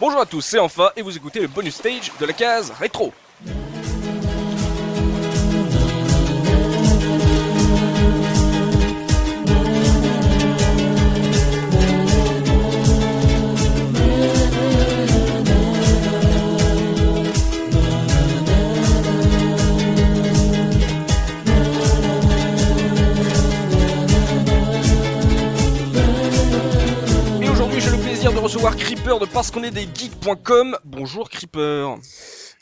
Bonjour à tous, c'est Enfin et vous écoutez le bonus stage de la case rétro. Recevoir Creeper de parce qu'on est des geeks.com. Bonjour Creeper.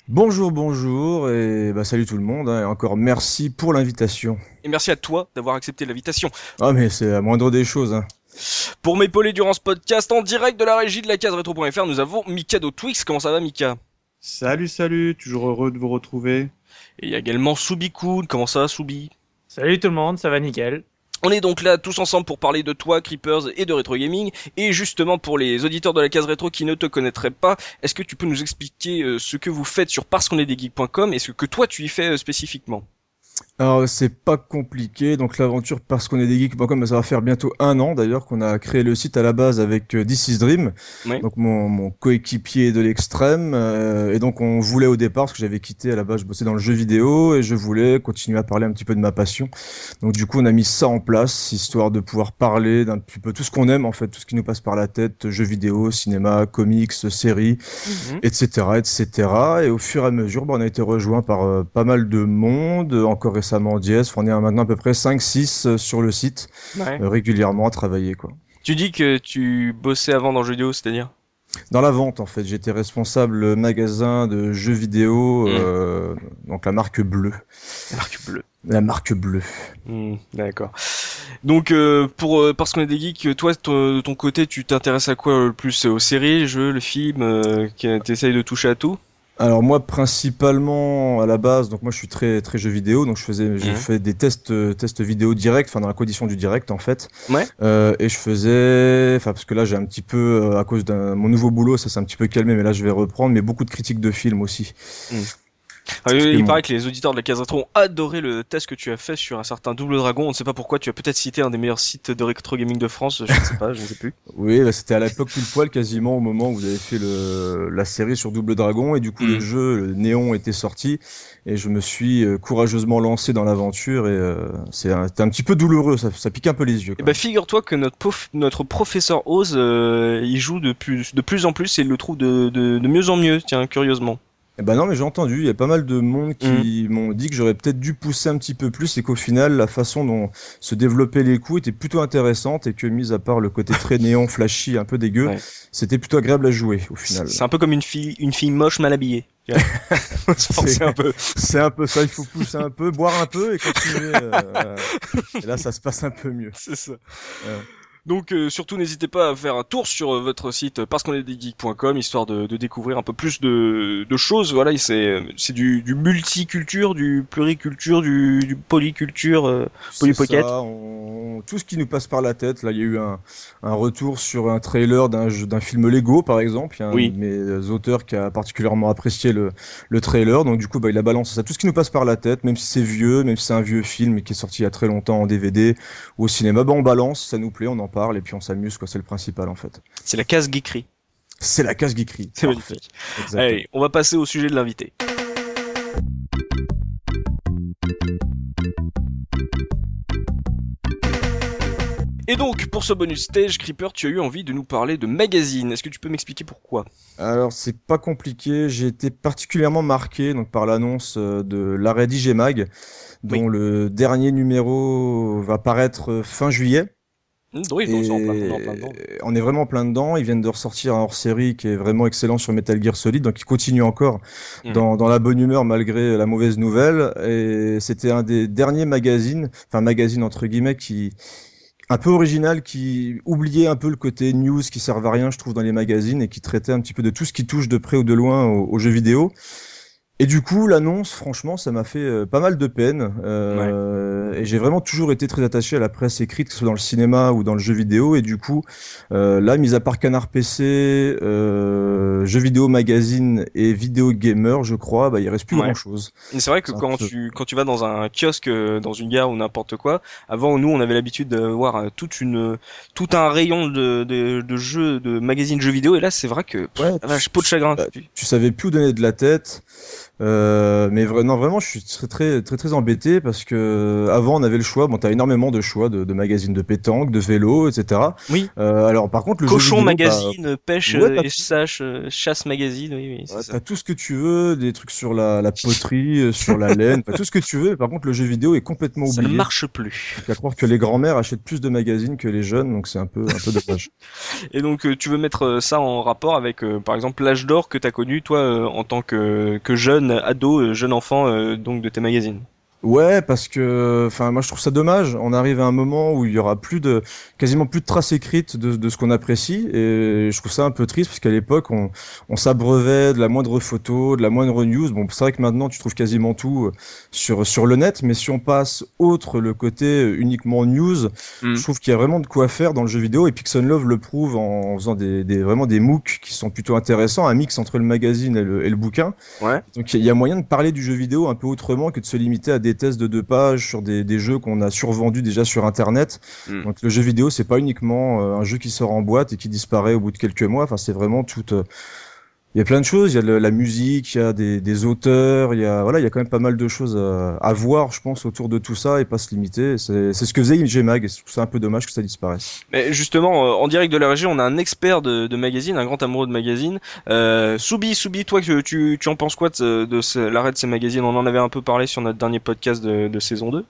Bonjour, bonjour, et bah salut tout le monde, hein, et encore merci pour l'invitation. Et merci à toi d'avoir accepté l'invitation. Ah mais c'est la moindre des choses. Hein. Pour m'épauler durant ce podcast en direct de la régie de la case rétro.fr, nous avons Mika de Twix. Comment ça va Mika? Salut, salut, toujours heureux de vous retrouver. Et il y a également Subikun. Comment ça va Subi Salut tout le monde, ça va nickel. On est donc là tous ensemble pour parler de toi, Creepers, et de Retro Gaming. Et justement, pour les auditeurs de la case rétro qui ne te connaîtraient pas, est-ce que tu peux nous expliquer euh, ce que vous faites sur parce qu'on est des geeks.com et ce que toi tu y fais euh, spécifiquement? Alors c'est pas compliqué, donc l'aventure parce qu'on est des geeks.com, bah, ça va faire bientôt un an d'ailleurs qu'on a créé le site à la base avec euh, This is Dream, Oui. donc mon, mon coéquipier de l'extrême, euh, et donc on voulait au départ, parce que j'avais quitté à la base, je bossais dans le jeu vidéo, et je voulais continuer à parler un petit peu de ma passion. Donc du coup on a mis ça en place, histoire de pouvoir parler d'un petit peu tout ce qu'on aime en fait, tout ce qui nous passe par la tête, jeux vidéo, cinéma, comics, séries, etc., etc. Et au fur et à mesure, bah, on a été rejoint par euh, pas mal de monde, euh, encore récemment Diez. On est à maintenant à peu près 5-6 sur le site, Ouais. euh, régulièrement à travailler. quoi. Tu dis que tu bossais avant dans le jeu vidéo, c'est-à-dire? Dans la vente, en fait, j'étais responsable magasin de jeux vidéo, Mm. euh, donc la marque bleue. La marque bleue. La marque bleue. Hmm, D'accord. Donc euh, pour euh, parce qu'on est des geeks, toi de ton côté, tu t'intéresses à quoi euh, le plus Aux séries, jeux, le film euh, qui- T'essayes de toucher à tout? Alors moi principalement à la base donc moi je suis très très jeu vidéo donc je faisais j'ai Mhm. fait des tests euh, tests vidéo direct enfin dans la condition du direct en fait Ouais. Euh, et je faisais enfin parce que là j'ai un petit peu euh, à cause de mon nouveau boulot ça s'est un petit peu calmé mais là je vais reprendre mais beaucoup de critiques de films aussi Ah, il paraît que les auditeurs de la case rétro ont adoré le test que tu as fait sur un certain Double Dragon. On ne sait pas pourquoi. Tu as peut-être cité un des meilleurs sites de rétro gaming de France. Je ne sais pas. Je ne sais plus. oui bah, c'était à l'époque pile poil quasiment au moment où vous avez fait le la série sur Double Dragon et du coup le jeu le Néon était sorti et je me suis euh, courageusement lancé dans l'aventure et euh, c'est un, un petit peu douloureux ça, ça pique un peu les yeux Et quoi. bah figure-toi que notre prof- notre professeur Oz, euh, il joue de plus de plus en plus et il le trouve de, de, de mieux en mieux. Tiens, curieusement. Eh ben non, mais j'ai entendu, il y a pas mal de monde qui m'ont dit que j'aurais peut-être dû pousser un petit peu plus et qu'au final, la façon dont se développaient les coups était plutôt intéressante et que, mis à part le côté très néon, flashy, un peu dégueu, Ouais. c'était plutôt agréable à jouer au final. C'est un peu comme une fille une fille moche mal habillée. Un peu. C'est un peu ça, il faut pousser un peu, boire un peu et continuer. euh. Et là, ça se passe un peu mieux. C'est ça. Donc euh, surtout n'hésitez pas à faire un tour sur euh, votre site euh, parce qu'on est des geeks.com histoire de, de découvrir un peu plus de, de choses. Voilà, c'est c'est du, du multiculture, du pluriculture, du, du polyculture. euh. Polly C'est Pocket. ça, on- tout ce qui nous passe par la tête. Là, il y a eu un, un retour sur un trailer d'un d'un film Lego, par exemple. Il y a un Oui. de mes auteurs qui a particulièrement apprécié le, le trailer. Donc, du coup, bah, il a balancé ça. Tout ce qui nous passe par la tête, même si c'est vieux, même si c'est un vieux film qui est sorti il y a très longtemps en DVD ou au cinéma, bah, on balance, ça nous plaît, on en parle et puis on s'amuse, quoi. C'est le principal, en fait. C'est la case geekerie. C'est la case geekerie. C'est magnifique. Allez, on va passer au sujet de l'invité. Et donc, pour ce bonus stage, Creeper, tu as eu envie de nous parler de magazine. Est-ce que tu peux m'expliquer pourquoi? Alors c'est pas compliqué, j'ai été particulièrement marqué donc par l'annonce euh, de l'arrêt d'IGMag dont le dernier numéro va paraître euh, fin juillet. Hmm, Oui, donc c'est en plein, Et en plein dedans. on est vraiment en plein dedans, ils viennent de ressortir un hors-série qui est vraiment excellent sur Metal Gear Solid donc ils continuent encore Mhm. dans, dans la bonne humeur malgré la mauvaise nouvelle et c'était un des derniers magazines, enfin magazine entre guillemets qui un peu original qui oubliait un peu le côté news qui servait à rien, je trouve, dans les magazines et qui traitait un petit peu de tout ce qui touche de près ou de loin aux, aux jeux vidéo. Et du coup, l'annonce, franchement, ça m'a fait euh, pas mal de peine. Euh, Et j'ai vraiment toujours été très attaché à la presse écrite, que ce soit dans le cinéma ou dans le jeu vidéo. Et du coup, euh, là, mis à part Canard PC, euh, jeux vidéo magazine et vidéo gamer, je crois, bah, il reste plus Ouais. grand chose. Mais c'est vrai que quand peu- tu quand tu vas dans un kiosque, euh, dans une gare ou n'importe quoi, avant nous on avait l'habitude de voir euh, toute une tout un rayon de de, de jeux, de magazines jeux vidéo et là c'est vrai que pff, Ouais, vache, peau de chagrin. Bah, tu savais plus où donner de la tête. Euh, mais vra- non, vraiment, je suis très, très, très, très embêté parce que avant, on avait le choix. Bon, t'as énormément de choix de, de magazines de pétanque, de vélo, etc. Oui. Euh, alors, par contre, le jeu Cochon vidéo, bah, magazine, pêche ouais, euh, et chasse, euh, chasse magazine, oui oui. Ouais, t'as tout ce que tu veux, des trucs sur la, la poterie, euh, sur la laine, tout ce que tu veux. Par contre, le jeu vidéo est complètement Ça ne oublié. marche plus. Il à croire que les grands-mères achètent plus de magazines que les jeunes, donc c'est un peu, un peu dommage. Et donc euh, tu veux mettre euh, ça en rapport avec euh, par exemple l'âge d'or que t'as connu toi euh, en tant que que jeune ado, euh, jeune enfant euh, donc de tes magazines. Ouais, parce que, enfin, moi je trouve ça dommage. On arrive à un moment où il y aura plus de, quasiment plus de traces écrites de, de ce qu'on apprécie, et je trouve ça un peu triste parce qu'à l'époque on, on s'abreuvait de la moindre photo, de la moindre news. Bon, c'est vrai que maintenant tu trouves quasiment tout euh, sur sur le net, mais si on passe outre le côté euh, uniquement news, Mm. je trouve qu'il y a vraiment de quoi faire dans le jeu vidéo. Et Pixel Love le prouve en, faisant des, des vraiment des MOOC qui sont plutôt intéressants, un mix entre le magazine et le, et le bouquin. Ouais. Donc il y a moyen de parler du jeu vidéo un peu autrement que de se limiter à des tests de deux pages sur des, des jeux qu'on a survendus déjà sur internet. Mm. Donc le jeu vidéo c'est pas uniquement euh, un jeu qui sort en boîte et qui disparaît au bout de quelques mois. Enfin c'est vraiment tout. Euh, il y a plein de choses, il y a le- la musique, il y a des, auteurs, il y a voilà, il y a quand même pas mal de choses à, à voir, je pense, autour de tout ça et pas se limiter. C'est ce que faisait IGMag et je un peu dommage que ça disparaisse. Mais justement, euh, en direct de la région, on a un expert de, de magazine, un grand amoureux de magazine. Euh, Soubi, Soubi, toi, tu, tu en penses quoi de, de l'arrêt de ces magazines? On en avait un peu parlé sur notre dernier podcast de, de saison 2.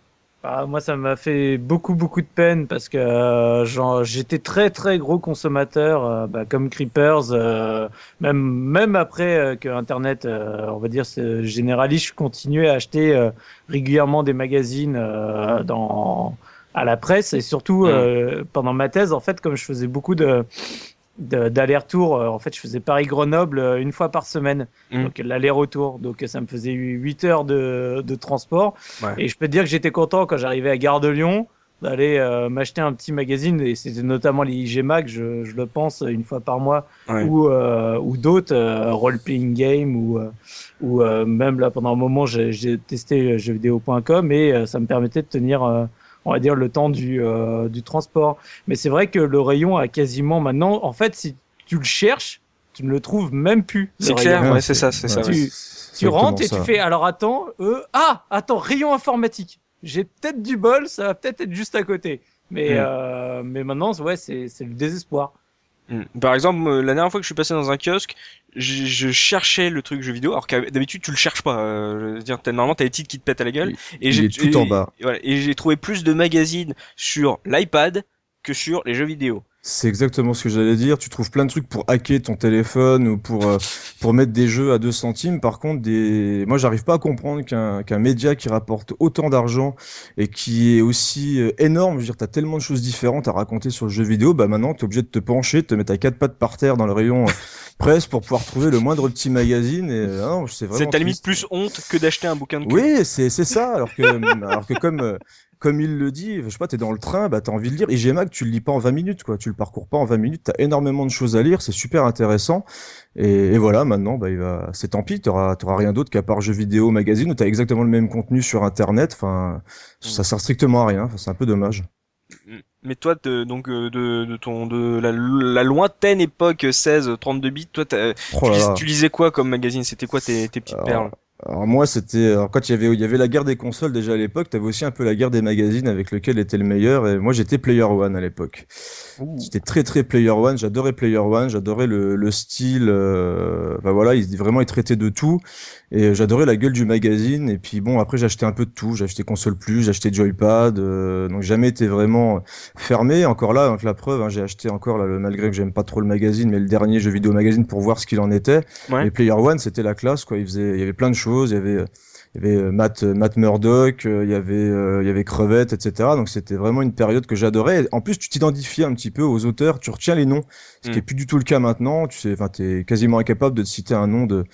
Bah, moi, ça m'a fait beaucoup, beaucoup de peine parce que euh, genre, j'étais très, très gros consommateur, euh, bah, comme Creepers, euh, même, même après euh, que Internet, euh, on va dire, se généralise, je continuais à acheter euh, régulièrement des magazines euh, dans à la presse et surtout Mm. euh, pendant ma thèse, en fait, comme je faisais beaucoup de- d'aller-retour, euh, en fait, je faisais Paris-Grenoble euh, une fois par semaine, Mm. donc l'aller-retour, donc ça me faisait 8 heures de, de transport. Ouais. Et je peux te dire que j'étais content quand j'arrivais à Gare de Lyon d'aller euh, m'acheter un petit magazine et c'était notamment les IG Mag, je, je le pense une fois par mois Ouais. ou euh, ou d'autres euh, role playing game ou euh, ou euh, même là pendant un moment j'ai j'ai testé jeuxvideo.com et euh, ça me permettait de tenir euh, on va dire le temps du euh, du transport. Mais c'est vrai que le rayon a quasiment maintenant en fait si tu le cherches, tu ne le trouves même plus. C'est clair, Ouais, c'est ça, c'est ça. Tu- ouais. Tu rentres et tu fais alors attends euh, ah attends rayon informatique j'ai peut-être du bol ça va peut-être être juste à côté mais Mm. euh, mais maintenant ouais c'est c'est le désespoir Mm. Par exemple, euh, la dernière fois que je suis passé dans un kiosque, je, je cherchais le truc jeu vidéo, alors que d'habitude tu le cherches pas. Euh, je veux dire, t'as- normalement t'as les titres qui te pètent à la gueule. Et j'ai tout et- en bas. et voilà, et j'ai trouvé plus de magazines sur l'iPad que sur les jeux vidéo. C'est exactement ce que j'allais dire. Tu trouves plein de trucs pour hacker ton téléphone ou pour euh, pour mettre des jeux à 2 centimes. Par contre, des moi j'arrive pas à comprendre qu'un qu'un média qui rapporte autant d'argent et qui est aussi euh, énorme, je veux dire, t'as tellement de choses différentes à raconter sur le jeu vidéo, bah maintenant t'es obligé de te pencher, de te mettre à quatre pattes par terre dans le rayon euh, presse pour pouvoir trouver le moindre petit magazine. Et euh, c'est vraiment. C'est à la limite plus honte que d'acheter un bouquin de cul. Oui, c'est c'est ça. Alors que alors que comme euh, comme il le dit, je sais pas, t'es dans le train, bah t'as envie de lire. IG Mag, tu le lis pas en 20 minutes, quoi. Tu le parcours pas en 20 minutes. T'as énormément de choses à lire, c'est super intéressant. Et, et voilà, maintenant, bah il va, c'est tant pis. T'auras t'auras rien d'autre qu'à part jeux vidéo, magazine où t'as exactement le même contenu sur Internet. Enfin, ça sert strictement à rien. Enfin, c'est un peu dommage. Mais toi, de, donc euh, de, de ton de la, la lointaine époque 16-32 bits, toi, Oh tu, là lis- là. tu lisais quoi comme magazine? C'était quoi tes, tes petites Alors, perles? Alors moi, c'était alors quand il y avait il y avait la guerre des consoles déjà à l'époque, t'avais aussi un peu la guerre des magazines avec lequel était le meilleur. Et moi, j'étais Player One à l'époque. J'étais très très Player One, j'adorais Player One, j'adorais le, le style, euh, enfin voilà, il vraiment il traitait de tout et j'adorais la gueule du magazine et puis bon après acheté un peu de tout, acheté console plus, acheté Joypad, euh, donc jamais été vraiment fermé. Encore là, donc la preuve, hein, j'ai acheté encore là, le, malgré que j'aime pas trop le magazine, mais le dernier jeu vidéo magazine pour voir ce qu'il en était. Ouais. Et Player One c'était la classe quoi, il faisait, il y avait plein de choses, il y avait il y avait euh, Matt, Matt Murdock, euh, il y avait, euh, il y avait Crevette, etc. Donc c'était vraiment une période que j'adorais. En plus, tu t'identifies un petit peu aux auteurs, tu retiens les noms, ce qui Mm. est plus du tout le cas maintenant. Tu sais, enfin, t'es quasiment incapable de te citer un nom de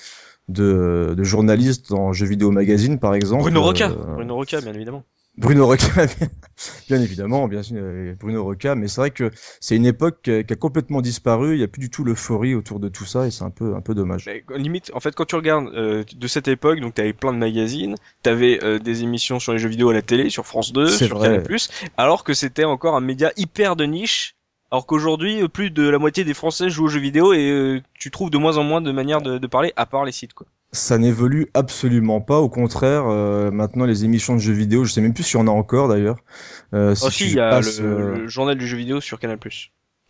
de, de journalistes dans Jeux Vidéo Magazine, par exemple. Bruno Roca, Euh, Bruno Roca, bien évidemment. Bruno Roca, bien évidemment, bien sûr, euh, Bruno Roca, mais c'est vrai que c'est une époque qui a, complètement disparu. Il n'y a plus du tout l'euphorie autour de tout ça, et c'est un peu, un peu dommage. Mais, limite, en fait, quand tu regardes euh, de cette époque, donc t'avais plein de magazines, t'avais euh, des émissions sur les jeux vidéo à la télé, sur France 2, C'est sur vrai. Canal+, alors que c'était encore un média hyper de niche. Alors qu'aujourd'hui, euh, plus de la moitié des Français jouent aux jeux vidéo et euh, tu trouves de moins en moins de manières de, de parler, à part les sites, quoi. Ça n'évolue absolument pas. Au contraire, euh, maintenant les émissions de jeux vidéo, je sais même plus s'il y en a encore d'ailleurs. Euh, si Aussi, tu il y a passes, le, le journal du jeu vidéo sur Canal+.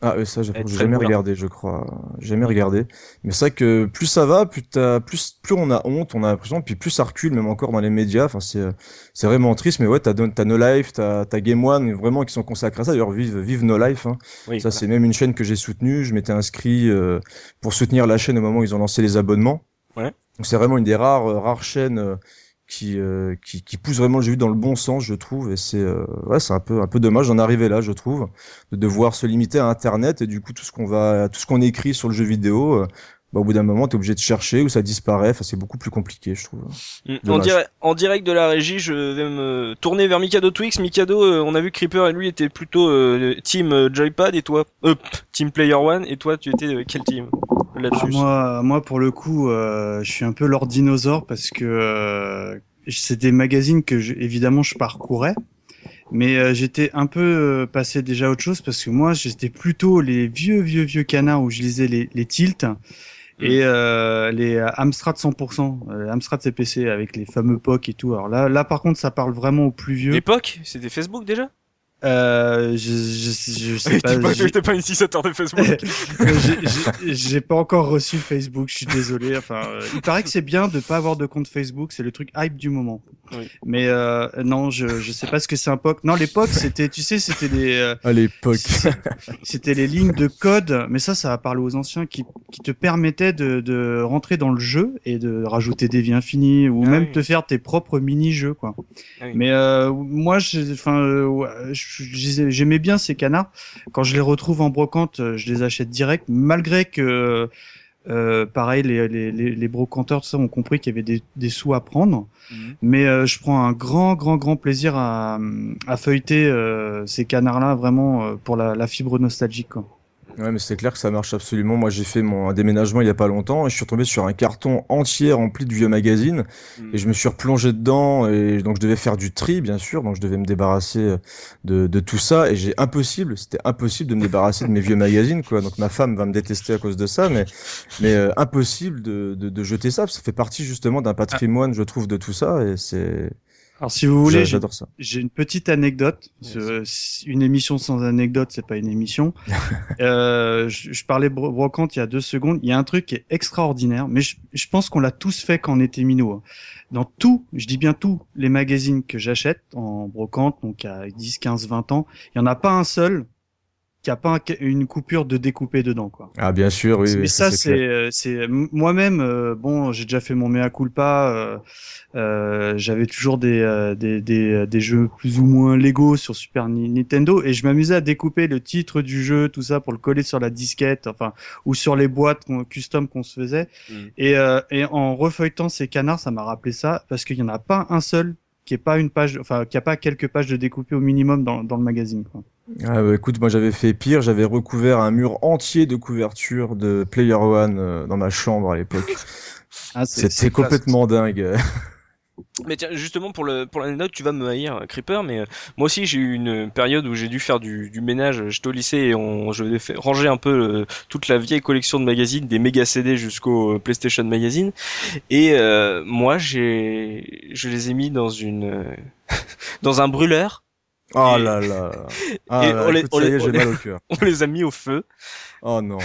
Ah ça, j'ai jamais moulin. regardé, je crois. J'ai jamais regardé. Mais c'est vrai que plus ça va, plus t'as, plus, plus on a honte, on a l'impression, puis plus ça recule, même encore dans les médias. Enfin, c'est, c'est vraiment triste. Mais ouais, t'as, t'as No Life, t'as, t'as Game One, vraiment qui sont consacrés à ça. D'ailleurs, vive, vive No Life. Hein. Oui, Ça, c'est même une chaîne que j'ai soutenue. Je m'étais inscrit euh, pour soutenir la chaîne au moment où ils ont lancé les abonnements. Ouais. Donc c'est vraiment une des rares, euh, rares chaînes euh, qui, euh, qui, qui pousse vraiment le jeu dans le bon sens, je trouve. Et c'est, euh, ouais, c'est un peu, un peu dommage d'en arriver là, je trouve, de devoir se limiter à Internet et du coup tout ce qu'on va, tout ce qu'on écrit sur le jeu vidéo. euh, bah, au bout d'un moment, t'es obligé de chercher ou ça disparaît. Enfin, c'est beaucoup plus compliqué, je trouve. Mm. En, direct, en direct de la régie, je vais me tourner vers Mikado Twix. Mikado, euh, on a vu Creeper et lui était plutôt euh, team Joypad et toi, euh, team Player One et toi, tu étais quel team? Ah, moi, moi, pour le coup, euh, je suis un peu Lord Dinosaure parce que euh, c'est des magazines que, je, évidemment, je parcourais. Mais euh, j'étais un peu euh, passé déjà à autre chose parce que moi, j'étais plutôt les vieux, vieux, vieux canards où je lisais les, les tilts et euh, les Amstrad 100%, euh, Amstrad CPC avec les fameux POC et tout. Alors là, là, par contre, ça parle vraiment aux plus vieux. L'époque, c'était Facebook déjà? Euh, je, je, je sais pas. T'es pas, utilisateur de Facebook. j'ai- pas encore reçu Facebook, je suis désolé. Enfin, euh, il paraît que c'est bien de pas avoir de compte Facebook, c'est le truc hype du moment. Oui. Mais euh, non, je je sais pas ce que c'est un POC. Non, l'époque c'était, tu sais, c'était les euh, À l'époque. c'était les lignes de code, mais ça, ça va parler aux anciens qui qui te permettaient de de rentrer dans le jeu et de rajouter des vies infinies ou Ah même oui. te faire tes propres mini-jeux quoi. Ah oui. Mais euh, moi, enfin, euh, ouais, je- j'aimais bien ces canards. Quand je les retrouve en brocante, euh, je les achète direct, malgré que, euh, pareil, les, les, les, les brocanteurs tout ça, ont compris qu'il y avait des, des sous à prendre. Mhm. Mais euh, je prends un grand, grand, grand plaisir à, à feuilleter euh, ces canards-là, vraiment euh, pour la, la fibre nostalgique. Quoi. Ouais, mais c'est clair que ça marche absolument. Moi, j'ai fait mon déménagement il y a pas longtemps et je suis retombé sur un carton entier rempli de vieux magazines et je me suis replongé dedans et donc je devais faire du tri, bien sûr. Donc je devais me débarrasser euh, de, de tout ça et j'ai impossible, c'était impossible de me débarrasser de mes vieux magazines, quoi. Donc ma femme va me détester à cause de ça, mais mais euh, impossible de, de, de jeter ça. parce que Ça fait partie justement d'un patrimoine, je trouve, de tout ça et c'est. Alors, si vous voulez, j'a- j'ai j'adore ça. J'ai une petite anecdote. Une émission sans anecdote, c'est pas une émission. euh, je, je parlais bro- brocante il y a deux secondes. Il y a un truc qui est extraordinaire, mais je, je pense qu'on l'a tous fait quand on était minot. hein. Dans tout, je dis bien tous les magazines que j'achète en brocante, donc à 10, 15, 20 ans, il y en a pas un seul qui a pas un- une coupure de découpé dedans, quoi. Ah bien sûr, oui. mais oui, ça, c'est, euh, c'est m- moi-même. euh, bon, j'ai déjà fait mon mea culpa. euh, euh, J'avais toujours des, euh, des, des, des jeux plus ou moins légaux sur Super Ni- Nintendo et je m'amusais à découper le titre du jeu, tout ça, pour le coller sur la disquette, enfin, ou sur les boîtes qu'on- custom qu'on se faisait. Mm. Et, euh, et en refeuilletant ces canards, ça m'a rappelé ça parce qu'il y en a pas un seul qui est pas une page, enfin, qui a pas quelques pages de découpé au minimum dans, dans le magazine. Quoi. Ah bah, écoute, moi j'avais fait pire, j'avais recouvert un mur entier de couverture de Player One euh, dans ma chambre à l'époque. Ah, c'est- C'était complètement dingue. Mais tiens, justement pour le pour l'anecdote, tu vas me haïr, Creeper, mais euh, moi aussi j'ai eu une période où j'ai dû faire du, du ménage. J'étais au lycée et on, je devais faire- ranger un peu euh, toute la vieille collection de magazines, des méga CD jusqu'au euh, PlayStation Magazine. Et euh, moi j'ai je les ai mis dans une euh, dans un brûleur. Oh Et- là là. Ah et là, on les- écoute, on ça y les- est, on j'ai les- mal au cœur. On les a mis au feu. Oh non.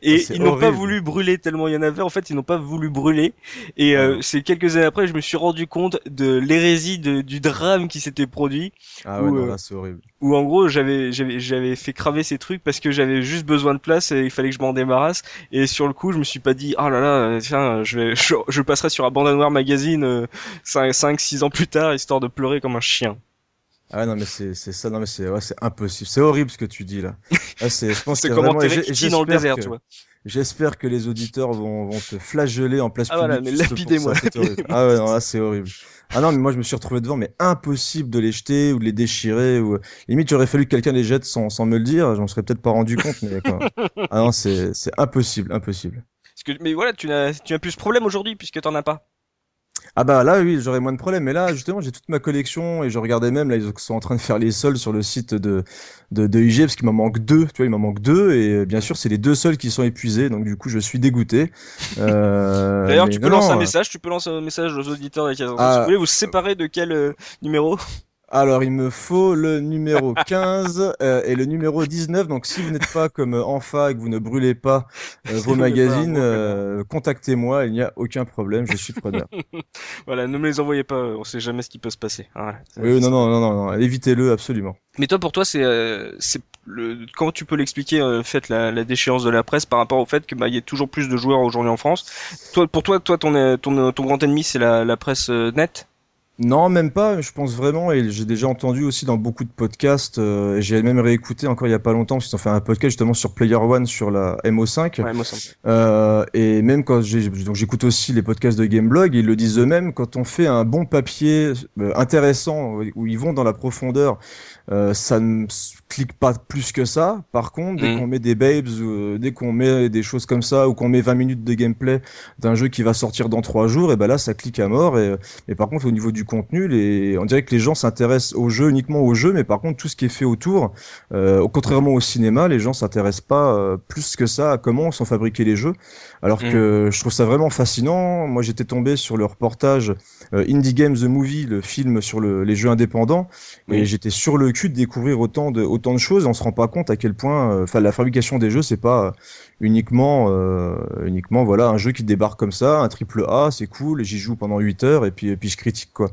Et c'est ils n'ont pas voulu brûler tellement il y en avait. En fait, ils n'ont pas voulu brûler. Et euh, Ah. c'est quelques années après, je me suis rendu compte de l'hérésie du drame qui s'était produit. Ah ouais, euh, c'est horrible. où en gros j'avais j'avais j'avais fait craver ces trucs parce que j'avais juste besoin de place et il fallait que je m'en débarrasse et sur le coup je me suis pas dit oh là là tiens je vais je, je passerai sur Abandonware magazine euh, 5 5 6 ans plus tard histoire de pleurer comme un chien. Ah non mais c'est c'est ça, non mais c'est ouais, c'est impossible. C'est horrible ce que tu dis là. Ah, c'est, je pense C'est comme enterrer dans le désert, que- tu vois. J'espère que les auditeurs vont, vont te flageller en place Ah publique. voilà, mais lapidez-moi. Ah ouais, non, là c'est horrible. Ah non, mais moi je me suis retrouvé devant, mais impossible de les jeter ou de les déchirer. Ou... Limite, j'aurais fallu que quelqu'un les jette sans, sans me le dire. J'en serais peut-être pas rendu compte, mais quoi. Ah non, c'est c'est impossible, impossible. Parce que, mais voilà, tu n'as, tu n'as plus ce problème aujourd'hui puisque t'en as pas. Ah bah là oui j'aurais moins de problèmes mais là justement j'ai toute ma collection et je regardais même là ils sont en train de faire les soldes sur le site de de, de IG parce qu'il m'en manque deux tu vois il m'en manque deux et euh, bien sûr c'est les deux seuls qui sont épuisés donc du coup je suis dégoûté euh, D'ailleurs, tu peux non, lancer un non, message, tu peux lancer un message aux auditeurs. Ah. Si vous voulez vous séparer de quel euh, numéro? Alors il me faut le numéro 15 euh, et le numéro 19 donc si vous n'êtes pas comme euh, Enfa et que vous ne brûlez pas euh, vos magazines euh, contactez-moi il n'y a aucun problème je suis preneur Voilà, ne me les envoyez pas, on sait jamais ce qui peut se passer. Voilà. oui non non non non, non évitez-le absolument Mais toi, pour toi, c'est, euh, c'est le, comment tu peux l'expliquer, euh, fait la, la déchéance de la presse par rapport au fait que bah il y a toujours plus de joueurs aujourd'hui en France? Toi, pour toi, toi, ton, euh, ton, ton grand ennemi, c'est la, la presse euh, nette? Non, même pas. Je pense vraiment, et j'ai déjà entendu aussi dans beaucoup de podcasts, euh, j'ai même réécouté encore il y a pas longtemps, parce qu'ils ont fait un podcast justement sur Player One sur la MO5. Ouais, moi, ça me- Euh, et même quand j'écoute aussi les podcasts de Gameblog, ils le disent eux-mêmes, quand on fait un bon papier euh, intéressant, où ils vont dans la profondeur, euh, ça ne clique pas plus que ça. Par contre, dès Mhm. qu'on met des babes, ou, euh, dès qu'on met des choses comme ça, ou qu'on met 20 minutes de gameplay d'un jeu qui va sortir dans 3 jours, et ben là, ça clique à mort. Et, et par contre, au niveau du contenu, les, on dirait que les gens s'intéressent au jeu uniquement au jeu, mais par contre, tout ce qui est fait autour, euh, contrairement au cinéma, les gens s'intéressent pas euh, plus que ça à comment sont fabriqués les jeux. Alors Mm. que je trouve ça vraiment fascinant. Moi, j'étais tombé sur le reportage euh, Indie Games the Movie, le film sur le- les jeux indépendants, et j'étais sur le cul de découvrir autant de autant de choses. On se rend pas compte à quel point, euh, enfin, la fabrication des jeux, c'est pas euh, uniquement euh, uniquement voilà un jeu qui débarque comme ça, un triple A, c'est cool, j'y joue pendant 8 heures et puis puis je critique quoi.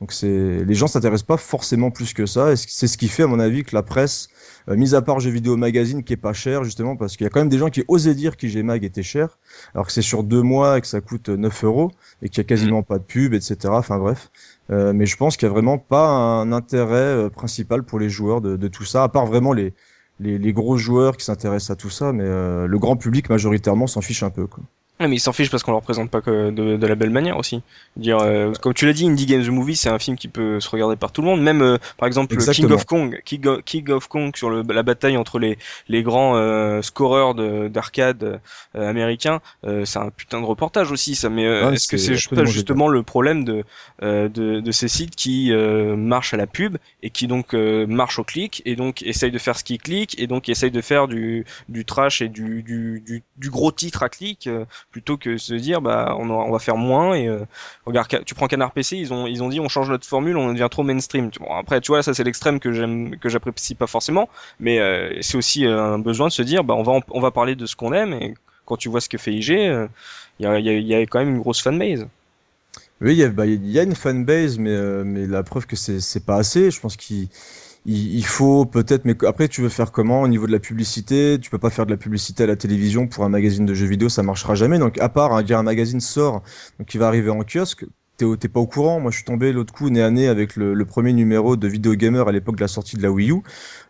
Donc c'est les gens s'intéressent pas forcément plus que ça et c'est ce qui fait à mon avis que la presse mis à part jeux vidéo magazine qui est pas cher justement parce qu'il y a quand même des gens qui osaient dire qu'IG Mag était cher alors que c'est sur deux mois et que ça coûte 9 euros et qu'il y a quasiment pas de pub etc. Enfin bref. Euh, mais je pense qu'il y a vraiment pas un intérêt euh, principal pour les joueurs de, de tout ça à part vraiment les les, les gros joueurs qui s'intéressent à tout ça mais euh, le grand public majoritairement s'en fiche un peu quoi. Ouais, mais ils s'en fichent parce qu'on leur présente pas que de, de la belle manière aussi. Dire, euh, comme tu l'as dit, Indie Games the Movie, c'est un film qui peut se regarder par tout le monde. Même, euh, par exemple, le King of Kong, King of, King of Kong sur le, la bataille entre les, les grands euh, scoreurs de- d'arcade euh, américains, euh, c'est un putain de reportage aussi. Ça, mais euh, est-ce que c'est pas justement le problème de, euh, de, de ces sites qui euh, marchent à la pub et qui donc euh, marchent au clic et donc essayent de faire ce qui clique et donc essayent de faire du, du trash et du, du, du, du gros titre à clic euh, plutôt que se dire bah on, on va faire moins et euh, regarde tu prends Canard PC ils ont ils ont dit on change notre formule on devient trop mainstream bon, après tu vois ça c'est l'extrême que j'aime que j'apprécie pas forcément mais euh, c'est aussi euh, un besoin de se dire bah on va on va parler de ce qu'on aime et quand tu vois ce que fait IG euh, il y, a, y, a, y a quand même une grosse fanbase Oui, il y a, bah, y a une fanbase, mais, euh, mais la preuve que c'est pas assez. Je pense qu'il il, il faut peut-être, mais après, tu veux faire comment au niveau de la publicité? Tu peux pas faire de la publicité à la télévision pour un magazine de jeux vidéo, ça marchera jamais. Donc, à part, hein, un magazine sort, donc qui va arriver en kiosque. T'es pas au courant. Moi, je suis tombé l'autre coup nez à nez avec le, le premier numéro de Video Gamer à l'époque de la sortie de la Wii U.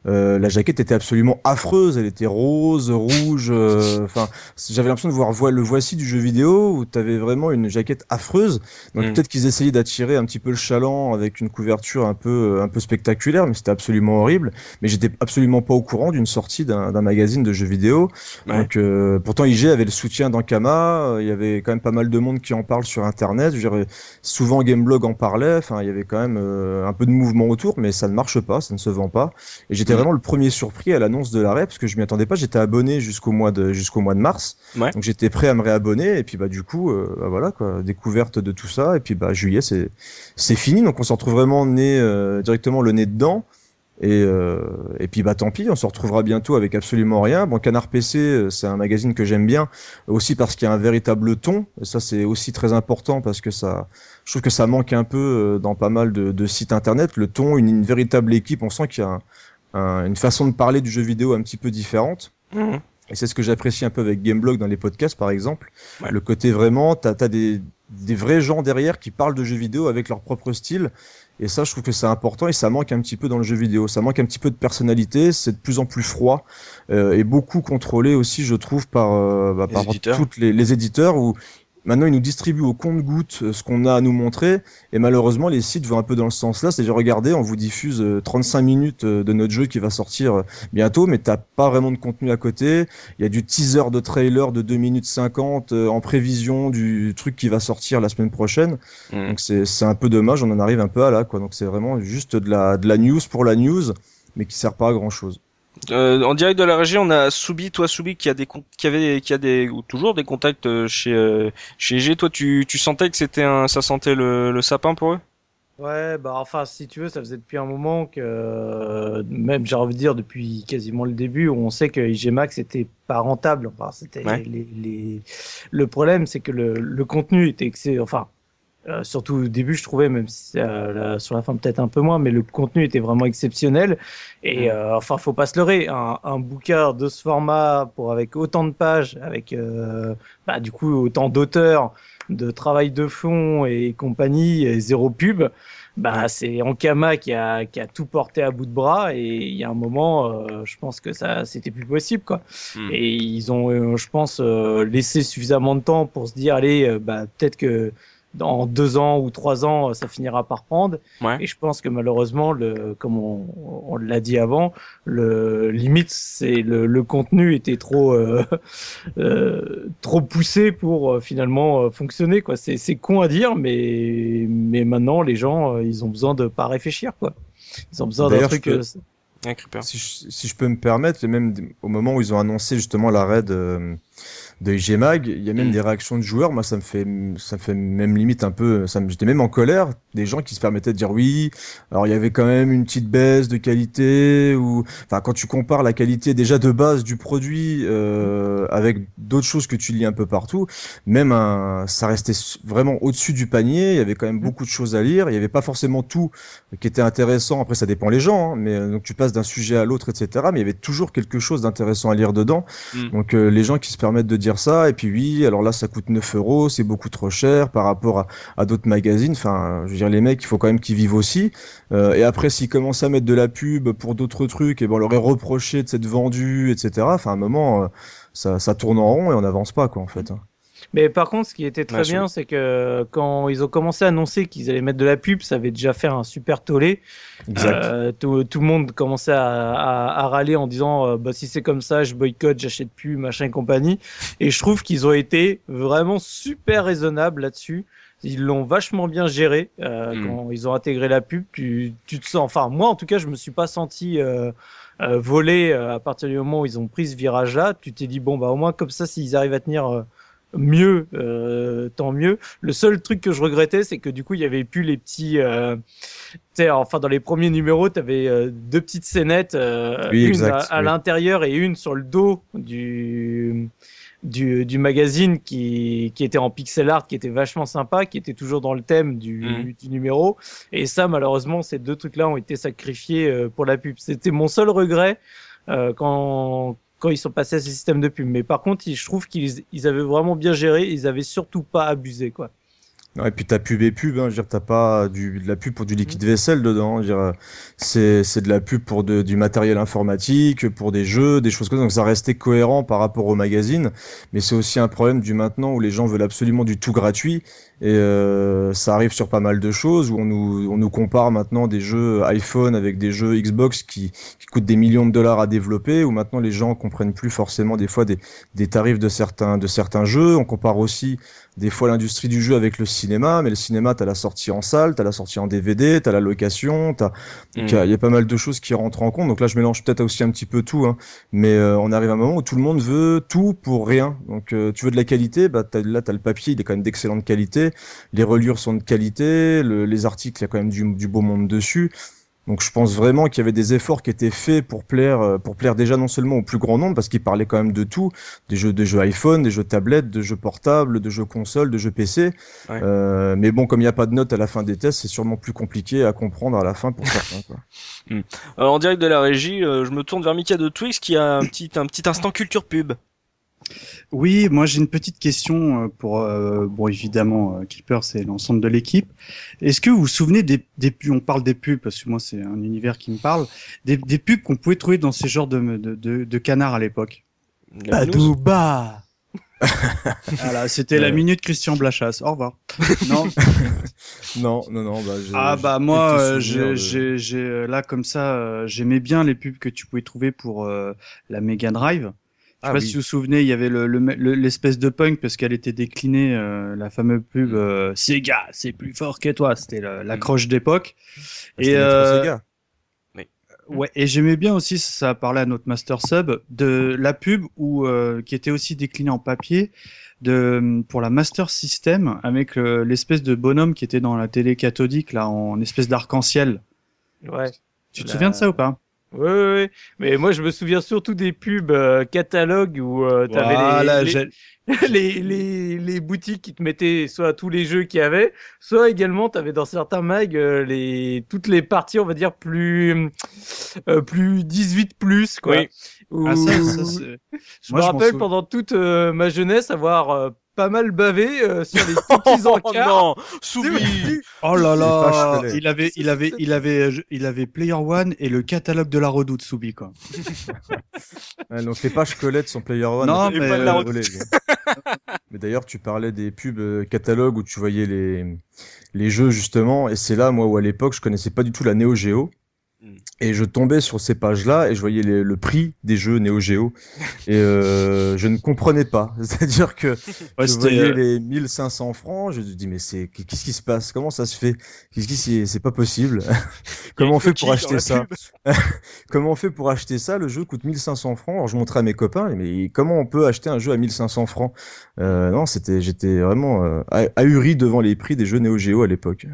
Euh, la jaquette était absolument affreuse. Elle était rose, rouge. euh, Enfin, j'avais l'impression de voir voi- le voici du jeu vidéo où t'avais vraiment une jaquette affreuse. Donc Mm. peut-être qu'ils essayaient d'attirer un petit peu le chaland avec une couverture un peu un peu spectaculaire, mais c'était absolument horrible. Mais j'étais absolument pas au courant d'une sortie d'un magazine de jeux vidéo. Ouais. Donc euh, pourtant IG avait le soutien d'Ankama. euh, Il y avait quand même pas mal de monde qui en parle sur Internet. Je dirais, souvent Gameblog en parlait. Enfin, il y avait quand même euh, un peu de mouvement autour, mais ça ne marche pas, ça ne se vend pas. Et j'étais Mm. vraiment le premier surpris à l'annonce de l'arrêt parce que je m'y attendais pas. J'étais abonné jusqu'au mois de jusqu'au mois de mars. Ouais. Donc j'étais prêt à me réabonner et puis bah du coup euh, bah, voilà quoi, découverte de tout ça et puis bah juillet c'est c'est fini donc on se retrouve vraiment nez euh, directement le nez dedans et euh, et puis bah tant pis on se retrouvera bientôt avec absolument rien. Bon Canard PC euh, c'est un magazine que j'aime bien aussi parce qu'il y a un véritable ton et ça c'est aussi très important parce que ça je trouve que ça manque un peu euh, dans pas mal de, de sites internet le ton une, une véritable équipe on sent qu'il y a un- un- une façon de parler du jeu vidéo un petit peu différente. Mhm. Et c'est ce que j'apprécie un peu avec Gameblog dans les podcasts, par exemple. Ouais. Le côté vraiment, t'as as des, des vrais gens derrière qui parlent de jeux vidéo avec leur propre style. Et ça, je trouve que c'est important et ça manque un petit peu dans le jeu vidéo. Ça manque un petit peu de personnalité. C'est de plus en plus froid euh, et beaucoup contrôlé aussi, je trouve, par, euh, bah, Les par éditeurs. toutes les, les éditeurs où Maintenant, ils nous distribuent au compte-goutte euh, ce qu'on a à nous montrer, et malheureusement, les sites vont un peu dans le sens là. C'est-à-dire, regardez, on vous diffuse euh, 35 minutes euh, de notre jeu qui va sortir euh, bientôt, mais t'as pas vraiment de contenu à côté. Il y a du teaser de trailer de 2 minutes 50 euh, en prévision du truc qui va sortir la semaine prochaine. Mm. Donc c'est un peu dommage, on en arrive un peu à là, quoi. Donc c'est vraiment juste de la, de la news pour la news, mais qui sert pas à grand chose. Euh, en direct de la régie, on a Soubi, toi Soubi, qui a des qui avait qui a des ou toujours des contacts euh, chez euh, chez G. Toi, tu tu sentais que c'était un ça sentait le, le sapin pour eux? Ouais, bah enfin, si tu veux, ça faisait depuis un moment que, euh, même j'ai envie de dire depuis quasiment le début, où on sait que IG Max était pas rentable. Enfin, c'était Ouais. les, les... le problème, c'est que le, le contenu était enfin, euh, surtout au début, je trouvais, même si euh, là, sur la fin peut-être un peu moins, mais le contenu était vraiment exceptionnel. Et euh, enfin, faut pas se leurrer, un, un bouquin de ce format pour avec autant de pages, avec euh, bah, du coup autant d'auteurs, de travail de fond et compagnie, et zéro pub. Bah, c'est Ankama qui a, qui a tout porté à bout de bras et il y a un moment, euh, je pense que ça, c'était plus possible, quoi. Hmm. Et ils ont, je pense, euh, laissé suffisamment de temps pour se dire, allez, bah, peut-être que dans deux ans ou trois ans, euh, ça finira par prendre. Ouais. Et je pense que malheureusement, le, comme on, on l'a dit avant, le limite, c'est le, le contenu était trop, euh, euh, trop poussé pour euh, finalement euh, fonctionner. Quoi. C'est, c'est con à dire, mais, mais maintenant, les gens, euh, ils ont besoin de pas réfléchir. Quoi. Ils ont besoin d'un D'ailleurs, truc. peux- euh, Ouais. Si je, si je peux me permettre, et même au moment où ils ont annoncé justement l'arrêt de, de IG Mag, il y a même Mm. des réactions de joueurs. Moi, ça me fait, ça me fait même limite un peu, ça me, j'étais même en colère. Des gens qui se permettaient de dire oui. Alors, il y avait quand même une petite baisse de qualité ou, enfin, quand tu compares la qualité déjà de base du produit euh, avec d'autres choses que tu lis un peu partout, même un, ça restait vraiment au-dessus du panier. Il y avait quand même beaucoup de choses à lire. Il y avait pas forcément tout qui était intéressant. Après, ça dépend les gens, hein, mais euh, donc tu passes d'un sujet à l'autre, etc. Mais il y avait toujours quelque chose d'intéressant à lire dedans. Mm. Donc euh, les gens qui se permettent de ça, et puis oui, alors là, ça coûte 9 euros, c'est beaucoup trop cher par rapport à, d'autres magazines. Enfin, je veux dire, les mecs, il faut quand même qu'ils vivent aussi. Euh, et après, s'ils commencent à mettre de la pub pour d'autres trucs, et ben on leur est reproché de s'être vendu, etc. Enfin, à un moment, euh, ça, ça tourne en rond et on n'avance pas, quoi, en fait. hein. Mais par contre, ce qui était très bien, c'est que quand ils ont commencé à annoncer qu'ils allaient mettre de la pub, ça avait déjà fait un super tollé. Exact. Euh, tout, tout le monde commençait à, à, à râler en disant euh, bah, si c'est comme ça, je boycotte, j'achète plus, machin et compagnie. Et je trouve qu'ils ont été vraiment super raisonnables là-dessus. Ils l'ont vachement bien géré euh, Mm. quand ils ont intégré la pub. Tu, tu te sens, enfin moi en tout cas, je me suis pas senti euh, euh, volé euh, à partir du moment où ils ont pris ce virage-là. Tu t'es dit bon bah au moins comme ça, s'ils arrivent à tenir euh, mieux, euh, tant mieux. Le seul truc que je regrettais, c'est que du coup, il y avait plus les petits. Euh, tu sais, enfin, dans les premiers numéros, tu avais deux petites scénettes, euh, Oui, une exact, à, à oui. l'intérieur et une sur le dos du. Du, du magazine qui, qui était en pixel art, qui était vachement sympa, qui était toujours dans le thème du, Mhm. du numéro. Et ça, malheureusement, ces deux trucs-là ont été sacrifiés euh, pour la pub. C'était mon seul regret euh, quand, quand ils sont passés à ce système de pub. Mais par contre, je trouve qu'ils ils avaient vraiment bien géré. Ils avaient surtout pas abusé, quoi. Et puis t'as pub et pub, hein, je veux dire, t'as pas du, de la pub pour du liquide vaisselle dedans. Euh, c'est, de la pub pour du matériel informatique, pour des jeux, des choses comme ça. Donc ça restait cohérent par rapport au magazine. Mais c'est aussi un problème du maintenant où les gens veulent absolument du tout gratuit. Et euh, ça arrive sur pas mal de choses où on nous, on nous compare maintenant des jeux iPhone avec des jeux Xbox qui, qui coûtent des millions de dollars à développer, où maintenant les gens comprennent plus forcément des fois des, des tarifs de certains, de certains jeux. On compare aussi des fois l'industrie du jeu avec le cinéma, mais le cinéma, t'as la sortie en salle, t'as la sortie en DVD, t'as la location, t'as, donc il y a- il y, a pas mal de choses qui rentrent en compte. Donc là, je mélange peut-être aussi un petit peu tout, hein. mais euh, on arrive à un moment où tout le monde veut tout pour rien. Donc euh, tu veux de la qualité, bah t'as, là t'as le papier, il est quand même d'excellente qualité, les reliures sont de qualité, le- les articles, il y a quand même du, du beau monde dessus. Donc je pense vraiment qu'il y avait des efforts qui étaient faits pour plaire, euh, pour plaire déjà non seulement au plus grand nombre, parce qu'ils parlaient quand même de tout, des jeux, des jeux iPhone, des jeux tablettes, de jeux portables, de jeux consoles, de jeux PC. Ouais. Euh, mais bon, comme il n'y a pas de notes à la fin des tests, c'est sûrement plus compliqué à comprendre à la fin pour certains. Quoi. Euh, en direct de la régie, euh, je me tourne vers Mika de Twix qui a un petit un petit instant culture pub. Oui, moi j'ai une petite question euh, pour, euh, bon évidemment, euh, Keeper c'est l'ensemble de l'équipe. Est-ce que vous vous souvenez des, des pubs, on parle des pubs parce que moi c'est un univers qui me parle, des, des pubs qu'on pouvait trouver dans ces genres de, de, de, de canards à l'époque? Badouba Voilà, c'était la Euh. minute Christian Blachas. Au revoir. non, Non, non, non. Bah, j'ai- ah bah moi, j'ai, de- j'ai, j'ai, là comme ça, euh, j'aimais bien les pubs que tu pouvais trouver pour euh, la Mega Drive. Je sais Ah pas oui. si vous vous souvenez, il y avait le, le- le- l'espèce de punk parce qu'elle était déclinée, euh, la fameuse Mm. pub euh, Sega, c'est plus fort que toi. C'était la- l'accroche d'époque. C'était Et euh, Sega. ouais, et j'aimais bien aussi, ça parlait à notre master sub, de la pub où euh, qui était aussi déclinée en papier de pour la master system avec euh, l'espèce de bonhomme qui était dans la télé cathodique là en espèce d'arc-en-ciel. Ouais. Tu te La- souviens de ça ou pas? Ouais, ouais, ouais. Mais moi, je me souviens surtout des pubs euh, catalogues où euh, t'avais Voilà, les, les, les, les, les boutiques qui te mettaient soit tous les jeux qu'il y avait, soit également t'avais dans certains mags euh, les toutes les parties, on va dire plus euh, plus 18 plus quoi. Oui. Où- Ah, ça, ça, c'est- je Moi, me rappelle souviens. pendant toute euh, ma jeunesse avoir euh, pas mal bavé euh, sur les petits Oh encarts. non, Soubi Oh là là, il avait, il avait, il avait, il avait Player One et le catalogue de la Redoute Soubi quoi. Ouais, donc les pages Colette sont Player One. Non, et mais, pas de la euh, mais d'ailleurs, tu parlais des pubs euh, catalogues où tu voyais les les jeux justement, et c'est là moi où à l'époque je connaissais pas du tout la Neo Geo. Et je tombais sur ces pages-là et je voyais les- le prix des jeux Neo Geo. Et euh, je ne comprenais pas. C'est-à-dire que Ouais, je voyais euh, les 1500 francs, je me dis mais c'est qu'est-ce qui se passe? Comment ça se fait? Qu'est-ce qui c'est pas possible. Comment on fait pour acheter ça? Comment on fait pour acheter ça? Le jeu coûte 1500 francs. Alors je montrais à mes copains, mais comment on peut acheter un jeu à 1500 francs? Euh, Non, c'était, j'étais vraiment ahuri devant les prix des jeux Neo Geo à l'époque.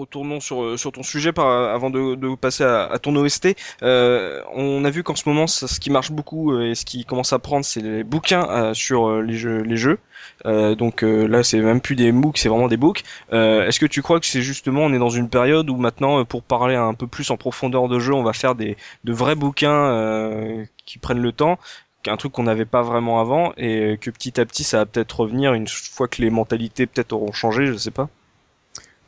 Retournons sur, euh, sur ton sujet par, avant de, de passer à, à ton OST. Euh, on a vu qu'en ce moment, ce qui marche beaucoup euh, et ce qui commence à prendre, c'est les bouquins euh, sur euh, les jeux. Les jeux. Euh, donc euh, là, c'est même plus des MOOC, c'est vraiment des books. Euh, Est-ce que tu crois que c'est justement, on est dans une période où maintenant, euh, pour parler un peu plus en profondeur de jeu, on va faire des de vrais bouquins euh, qui prennent le temps un truc qu'on n'avait pas vraiment avant et que petit à petit ça va peut-être revenir une fois que les mentalités peut-être auront changé, je sais pas.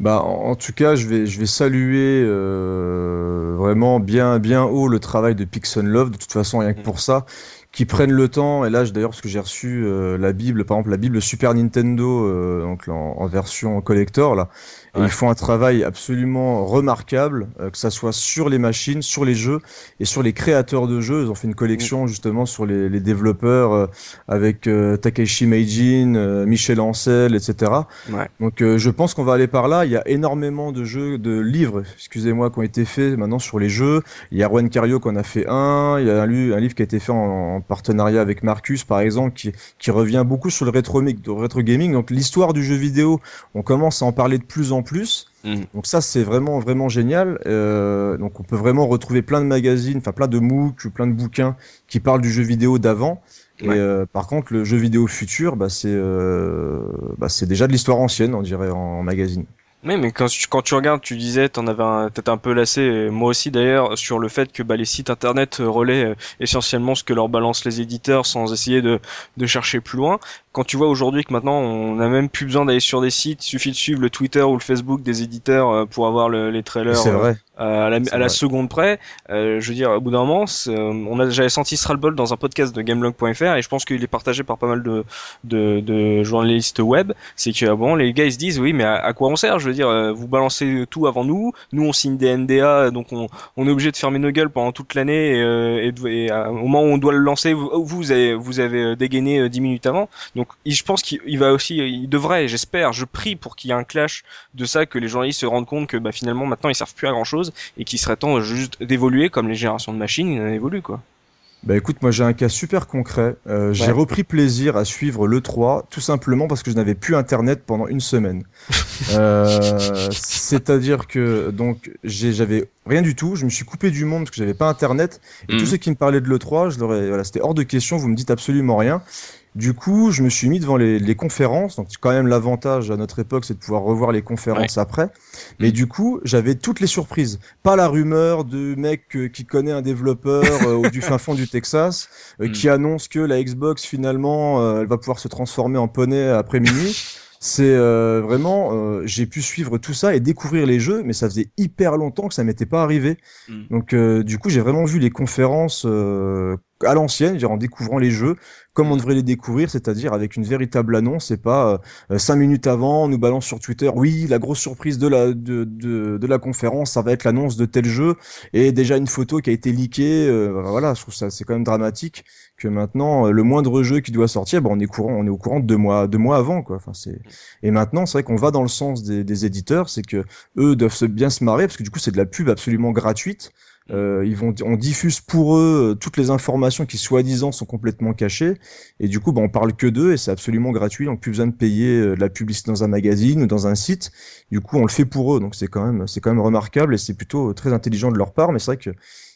Bah, en, en tout cas, je vais, je vais saluer euh, vraiment bien, bien haut le travail de Pixel Love. De toute façon, rien que pour ça, qui prennent le temps. Et là, d'ailleurs, parce que j'ai reçu euh, la Bible, par exemple, la Bible Super Nintendo, euh, donc en, en version collector là. Et Ouais. ils font un travail absolument remarquable, euh, que ça soit sur les machines, sur les jeux et sur les créateurs de jeux. Ils ont fait une collection justement sur les, les développeurs euh, avec euh, Takeshi Meijin, Michel Ancel, etc. Ouais. Donc je pense qu'on va aller par là. Il y a énormément de jeux, de livres, excusez-moi, qui ont été faits maintenant sur les jeux. Il y a Juan Cario qui en a fait un. Il y a un, livre qui a été fait en, en partenariat avec Marcus, par exemple, qui, qui revient beaucoup sur le rétro, rétro gaming. Donc l'histoire du jeu vidéo, on commence à en parler de plus en plus. Mhm. Donc ça c'est vraiment vraiment génial. Euh, donc on peut vraiment retrouver plein de magazines, enfin plein de MOOC, plein de bouquins qui parlent du jeu vidéo d'avant. Et euh, par contre le jeu vidéo futur, bah c'est euh, bah, c'est déjà de l'histoire ancienne, on dirait en, en magazine. Oui, mais quand tu, quand tu regardes, tu disais, t'en avais t'étais un peu lassé, moi aussi d'ailleurs, sur le fait que bah, les sites internet euh, relaient euh, essentiellement ce que leur balancent les éditeurs sans essayer de, de chercher plus loin. Quand tu vois aujourd'hui que maintenant on n'a même plus besoin d'aller sur des sites, il suffit de suivre le Twitter ou le Facebook des éditeurs euh, pour avoir le- les trailers C'est vrai. À la, à la seconde près. Euh, je veux dire, au bout d'un moment, euh, on a j'avais senti ce ras-le-bol dans un podcast de Gamelog.fr et je pense qu'il est partagé par pas mal de, de, de journalistes web. C'est que bon, les gars ils se disent oui, mais à, à quoi on sert? Je veux dire, euh, vous balancez tout avant nous, nous on signe des NDA, donc on, on est obligé de fermer nos gueules pendant toute l'année et, euh, et, et, euh, au moment où on doit le lancer, vous, vous avez vous avez euh, dégainé euh, 10 minutes avant. Donc je pense qu'il il va aussi, il devrait, j'espère, je prie pour qu'il y ait un clash de ça, que les journalistes se rendent compte que bah, finalement maintenant ils servent plus à grand chose et qu'il serait temps juste d'évoluer comme les générations de machines évoluent quoi. Bah écoute, moi j'ai un cas super concret. Euh, J'ai repris plaisir à suivre le 3 tout simplement parce que je n'avais plus internet pendant une semaine. Euh, C'est-à-dire que donc j'avais rien du tout. Je me suis coupé du monde parce que j'avais pas internet. Et Mhm. tous ceux qui me parlaient de le 3, je leur ai, voilà, c'était hors de question. Vous me dites absolument rien. Du coup, je me suis mis devant les, les conférences. Donc, quand même, l'avantage à notre époque, c'est de pouvoir revoir les conférences après. Mais Mm. du coup, j'avais toutes les surprises. Pas la rumeur de mec euh, qui connaît un développeur euh, du fin fond du Texas, euh, Mm. qui annonce que la Xbox, finalement, euh, elle va pouvoir se transformer en poney après minuit. C'est euh, vraiment, j'ai pu suivre tout ça et découvrir les jeux, mais ça faisait hyper longtemps que ça m'était pas arrivé. Mm. Donc, euh, du coup, j'ai vraiment vu les conférences euh, à l'ancienne, en découvrant les jeux comme on devrait les découvrir, c'est-à-dire avec une véritable annonce, et pas euh, cinq minutes avant, on nous balance sur Twitter, oui, la grosse surprise de la de, de, de la conférence, ça va être l'annonce de tel jeu, et déjà une photo qui a été leakée. euh, voilà, je trouve ça c'est quand même dramatique que maintenant euh, le moindre jeu qui doit sortir, bon, on est courant, on est au courant de deux mois, deux mois avant, quoi. Enfin, c'est et maintenant c'est vrai qu'on va dans le sens des, des éditeurs, c'est que eux doivent se bien se marrer parce que du coup c'est de la pub absolument gratuite. Euh, ils vont, on diffuse pour eux euh, toutes les informations qui soi-disant sont complètement cachées, et du coup, bah, on parle que d'eux et c'est absolument gratuit, donc plus besoin de payer euh, la publicité dans un magazine ou dans un site. Du coup, on le fait pour eux, donc c'est quand même, c'est quand même remarquable et c'est plutôt très intelligent de leur part. Mais c'est vrai que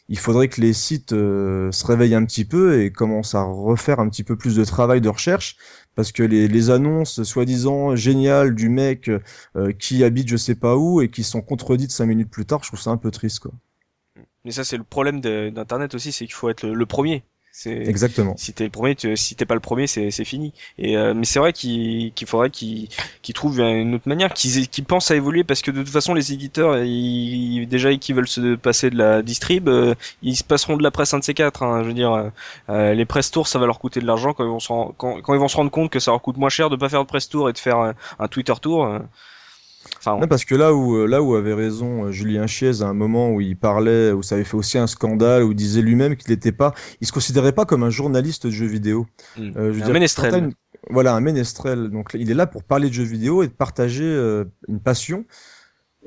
il faudrait que les sites euh, se réveillent un petit peu et commencent à refaire un petit peu plus de travail de recherche, parce que les, les annonces soi-disant géniales du mec euh, qui habite je sais pas où et qui sont contredites cinq minutes plus tard, je trouve ça un peu triste, quoi. Mais ça, c'est le problème d'Internet aussi, c'est qu'il faut être le, le premier. Exactement. si t'es le premier, tu- si t'es pas le premier, c'est fini. Et euh, mais c'est vrai qu'il qu'il faudrait qu'ils trouvent une autre manière, qu'ils pensent à évoluer parce que de toute façon les éditeurs, ils, déjà qui veulent se passer de la distrib, euh, ils se passeront de la presse un de ces quatre. Hein, je veux dire, euh, les press tours, ça va leur coûter de l'argent quand ils vont se ren- quand, quand ils vont se rendre compte que ça leur coûte moins cher de pas faire de press tour et de faire un Twitter tour. Enfin, Non, parce que là où, euh, là où avait raison euh, Julien Chiez à un moment où il parlait, où ça avait fait aussi un scandale, où il disait lui-même qu'il n'était pas, il se considérait pas comme un journaliste de jeux vidéo. hmm. Euh, je veux un dire, ménestrel. Voilà, un ménestrel. Donc il est là pour parler de jeux vidéo et de partager euh, une passion.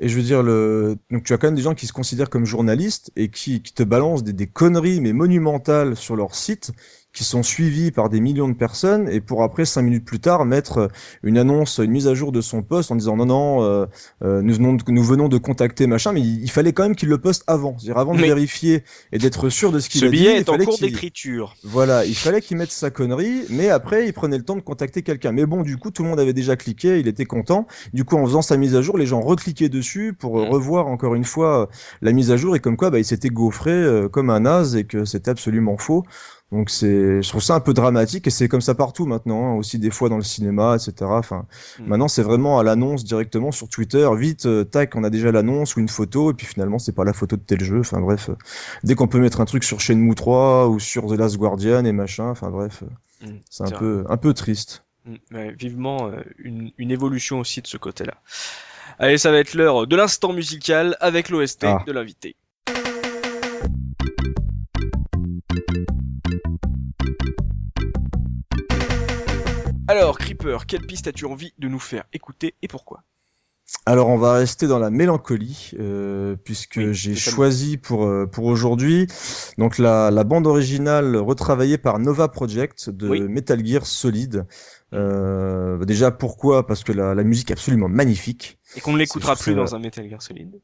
Et je veux dire, le... donc tu as quand même des gens qui se considèrent comme journalistes et qui, qui te balancent des, des conneries mais monumentales sur leur site, qui sont suivis par des millions de personnes et pour après cinq minutes plus tard mettre euh, une annonce, une mise à jour de son poste en disant non non, euh, euh, nous venons de, nous venons de contacter machin, mais il, il fallait quand même qu'il le poste avant, c'est-à-dire avant de Mais- vérifier et d'être sûr de ce qu'il a dit. billet est en cours d'écriture. voilà, il fallait qu'il mette sa connerie, mais après il prenait le temps de contacter quelqu'un. Mais bon, du coup, tout le monde avait déjà cliqué, il était content. Du coup, en faisant sa mise à jour, les gens recliquaient dessus pour euh, Mm. revoir encore une fois euh, la mise à jour et comme quoi, bah, il s'était gaufré euh, comme un naze et que c'était absolument faux. Donc c'est, je trouve ça un peu dramatique et c'est comme ça partout maintenant, hein, aussi des fois dans le cinéma, etc. Enfin, Mm. maintenant c'est vraiment à l'annonce directement sur Twitter, vite, euh, tac, on a déjà l'annonce ou une photo et puis finalement c'est pas la photo de tel jeu. Enfin bref, euh, dès qu'on peut mettre un truc sur Shenmue 3 ou sur The Last Guardian et machin, enfin bref, euh, Mm. c'est un peu, un peu triste. Mm, ouais, vivement euh, une, une évolution aussi de ce côté-là. Allez, ça va être l'heure de l'instant musical avec l'OST Ah. de l'invité. Alors, Creeper, quelle piste as-tu envie de nous faire écouter et pourquoi Alors on va rester dans la mélancolie euh, puisque Oui, j'ai choisi pour euh, pour aujourd'hui donc la, la bande originale retravaillée par Nova Project de Oui. Metal Gear Solid. Euh, déjà pourquoi? Parce que la, la musique est absolument magnifique. Et qu'on ne l'écoutera plus dans un Metal Gear Solid.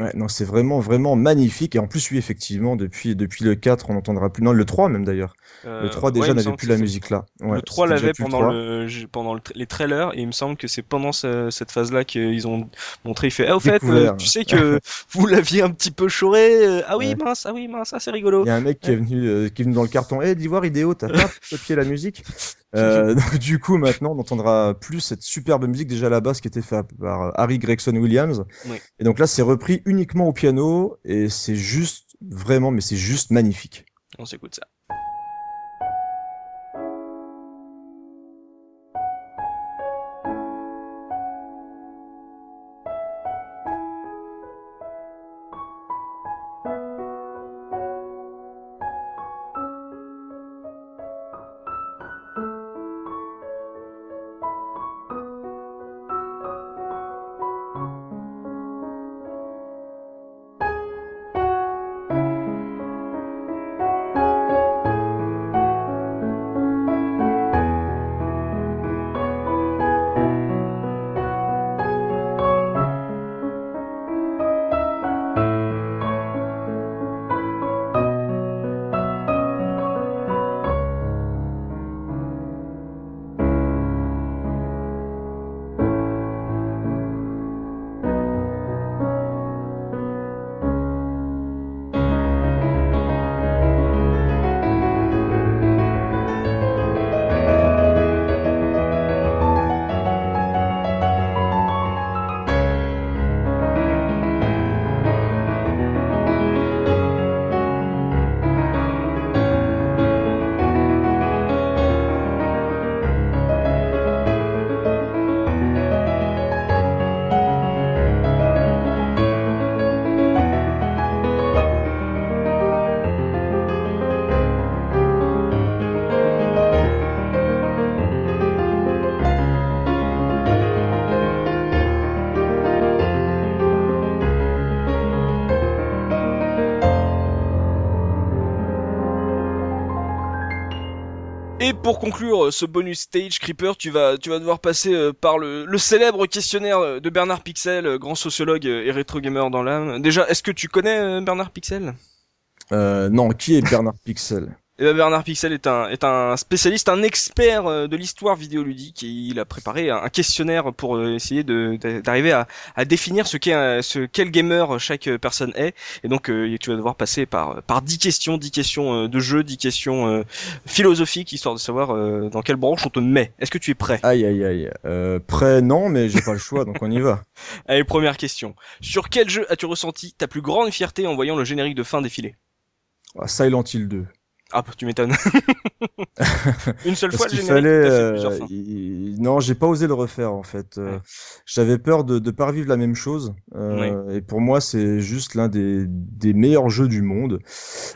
Ouais, non, c'est vraiment vraiment magnifique et en plus oui effectivement depuis depuis le 4 on n'entendra plus non le 3 même d'ailleurs. Euh, Le 3 ouais, déjà n'avait plus la musique là. Ouais, le 3 c'était déjà l'avait le pendant 3. le pendant le les trailers et il me semble que c'est pendant ce- cette phase-là qu'ils ont montré. Il fait ah au fait, euh, tu sais que vous l'aviez un petit peu choré. euh, ah oui mince, ah oui mince, ah c'est rigolo. Il y a un mec qui est venu, euh, qui est venu dans le carton. Eh, d'Ivoire idéo, t'as pas copié la musique? euh, Donc du coup, maintenant, on n'entendra plus cette superbe musique déjà à la base qui était faite par Harry Gregson Williams. Oui. Et donc là, c'est repris uniquement au piano et c'est juste vraiment, mais c'est juste magnifique. On s'écoute ça. Et pour conclure euh, ce bonus stage, Creeper, tu vas, tu vas devoir passer euh, par le, le célèbre questionnaire euh, de Bernard Pixel, grand sociologue et rétro gamer dans l'âme. Déjà, est-ce que tu connais Bernard Pixel? Euh, non, qui est Bernard Pixel? Eh ben, Bernard Pixel est un, est un spécialiste, un expert euh, de l'histoire vidéoludique et il a préparé un questionnaire pour euh, essayer d'arriver à, à définir ce qu'est un- ce quel gamer chaque euh, personne est. Et donc euh, tu vas devoir passer par par 10 questions, 10 questions euh, de jeu, 10 questions euh, philosophiques histoire de savoir euh, dans quelle branche on te met. Est-ce que tu es prêt? Aïe aïe aïe. Euh, prêt non, mais j'ai pas le choix, donc on y va. Allez, première question. Sur quel jeu as-tu ressenti ta plus grande fierté en voyant le générique de fin défiler? Ah, Silent Hill 2. Ah, bah, tu m'étonnes. Une seule fois le générique, fallait. euh, plusieurs il- Non, j'ai pas osé le refaire en fait. Euh, Ouais. J'avais peur de de pas revivre la même chose. Euh, Et pour moi, c'est juste l'un des des meilleurs jeux du monde.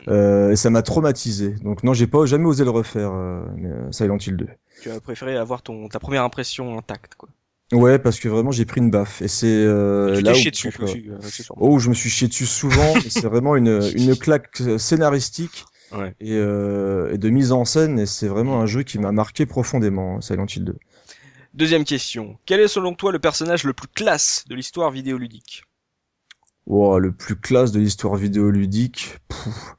Euh, et ça m'a traumatisé. Donc non, j'ai pas jamais osé le refaire. euh, Silent Hill 2. Tu as préféré avoir ton ta première impression intacte, quoi. Ouais, parce que vraiment j'ai pris une baffe. Et c'est euh, tu là où chié dessus, euh. Oh, je me suis chié dessus souvent. c'est vraiment une une claque scénaristique. Ouais. Et, euh, et de mise en scène, et c'est vraiment un jeu qui m'a marqué profondément, Silent Hill 2. Deuxième question. Quel est selon toi le personnage le plus classe de l'histoire vidéoludique? Wow, le plus classe de l'histoire vidéoludique. Pouf.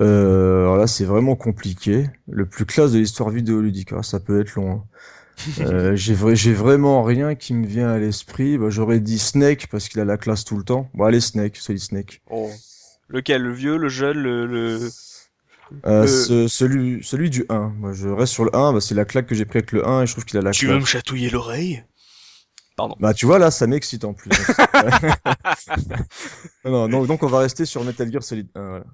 Euh, alors là, c'est vraiment compliqué. Le plus classe de l'histoire vidéoludique. Ah, ça peut être long. hein. Euh, j'ai vrai, j'ai vraiment rien qui me vient à l'esprit. Bah, j'aurais dit Snake parce qu'il a la classe tout le temps. Bon, allez Snake, celui Snake. Oh. Lequel? Le vieux, le jeune, le... le... Euh, Euh, ce- celui, celui du 1. Moi, je reste sur le 1. Bah, c'est la claque que j'ai pris avec le 1 et je trouve qu'il a la Tu veux classe. me chatouiller l'oreille? Bah, tu vois, là, ça m'excite en plus. non, non, donc on va rester sur Metal Gear Solid 1. Voilà.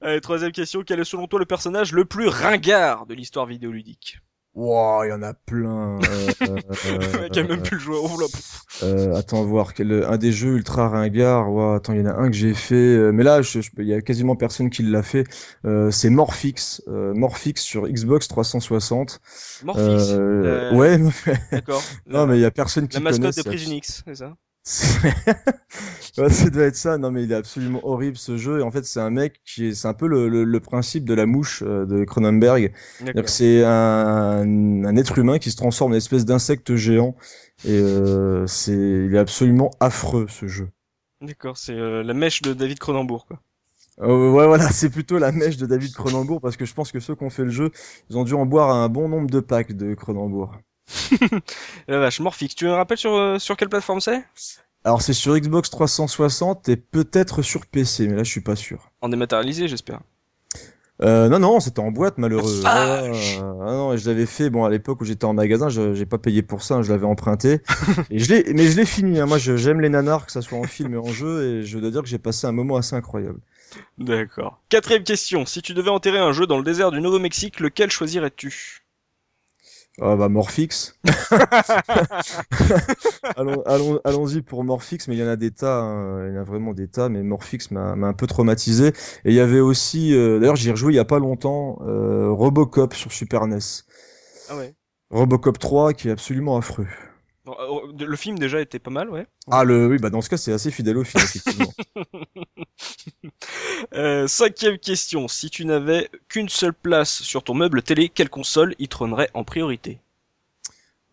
Allez, troisième question. Quel est selon toi le personnage le plus ringard de l'histoire vidéoludique? Wow, il y en a plein. Euh, Le mec a même plus le jouer. Oh là, euh, attends voir quel un des jeux ultra ringard. Wow, attends, il y en a un que j'ai fait, euh, mais là, je- je- il y a quasiment personne qui l'a fait. Euh, c'est Morphix, euh, Morphix sur Xbox 360. Morphix. Euh, Euh, Ouais, D'accord. non, mais il y a personne qui La mascotte connaît. de Prison X, c'est ça? ouais, ça doit être ça. Non, mais il est absolument horrible ce jeu. Et en fait, c'est un mec qui est, c'est un peu le, le, le principe de la mouche euh, de Cronenberg. C'est un, un être humain qui se transforme en espèce d'insecte géant. Et euh, c'est, il est absolument affreux ce jeu. D'accord, c'est euh, la mèche de David Cronenbourg, quoi. Euh, ouais, voilà, c'est plutôt la mèche de David Cronenbourg parce que je pense que ceux qui ont fait le jeu, ils ont dû en boire un bon nombre de packs de Cronenbourg. La vache, Morphix. Tu me rappelles sur, euh, sur quelle plateforme c'est? Alors c'est sur Xbox 360 et peut-être sur PC, mais là je suis pas sûr. En dématérialisé, j'espère. Euh, non, non, c'était en boîte, malheureux. Ah, Ah, ah non, et je l'avais fait, bon, à l'époque où j'étais en magasin, je, j'ai pas payé pour ça, hein, je l'avais emprunté. et je l'ai, mais je l'ai fini, hein. Moi, je- j'aime les nanars, que ça soit en film et en jeu, et je dois dire que j'ai passé un moment assez incroyable. D'accord. Quatrième question. Si tu devais enterrer un jeu dans le désert du Nouveau-Mexique, lequel choisirais-tu? Ah, bah, Morphix. allons, allons, allons-y pour Morphix, mais il y en a des tas, hein. Il y en a vraiment des tas, mais Morphix m'a, m'a un peu traumatisé. Et il y avait aussi, euh, d'ailleurs, j'y ai rejoué il y a pas longtemps, euh, Robocop sur Super NES. Ah ouais. Robocop 3, qui est absolument affreux. Euh, Le film déjà était pas mal, ouais. Ah le oui bah dans ce cas c'est assez fidèle au film effectivement. Euh, cinquième question. Si tu n'avais qu'une seule place sur ton meuble télé, quelle console y trônerait en priorité?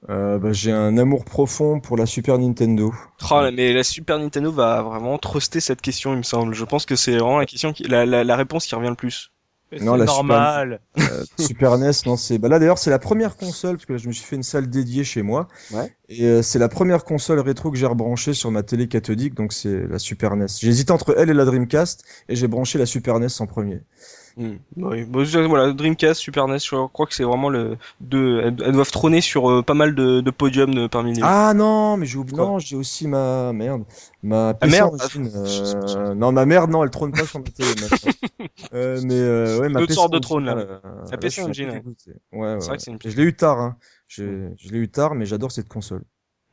Euh, bah, j'ai un amour profond pour la Super Nintendo. Oh, mais la Super Nintendo va vraiment truster cette question, il me semble. Je pense que c'est vraiment la question qui, la, la, la réponse qui revient le plus. C'est la normal. Euh, Super NES non c'est bah là d'ailleurs c'est la première console parce que là, je me suis fait une salle dédiée chez moi. Ouais. Et euh, c'est la première console rétro que j'ai rebranchée sur ma télé cathodique donc c'est la Super NES. Hésité entre elle et la Dreamcast et j'ai branché la Super NES en premier. Hmm. Oui, bon, voilà, Dreamcast, Super NES, je crois que c'est vraiment le deux. Elles, elles doivent trôner sur euh, pas mal de, de podiums de, parmi les. Ah non mais j'ai oublié non j'ai aussi ma merde ma Ah, PC merde. Engine, euh, non ma merde non elle trône pas sur ma télé. Euh, mais euh, ouais ma sortes de trônes, là. euh, La là, PC peu Engine, ouais. Ouais, C'est vrai que c'est une Je l'ai eu tard, hein. Je, je l'ai eu tard, mais j'adore cette console.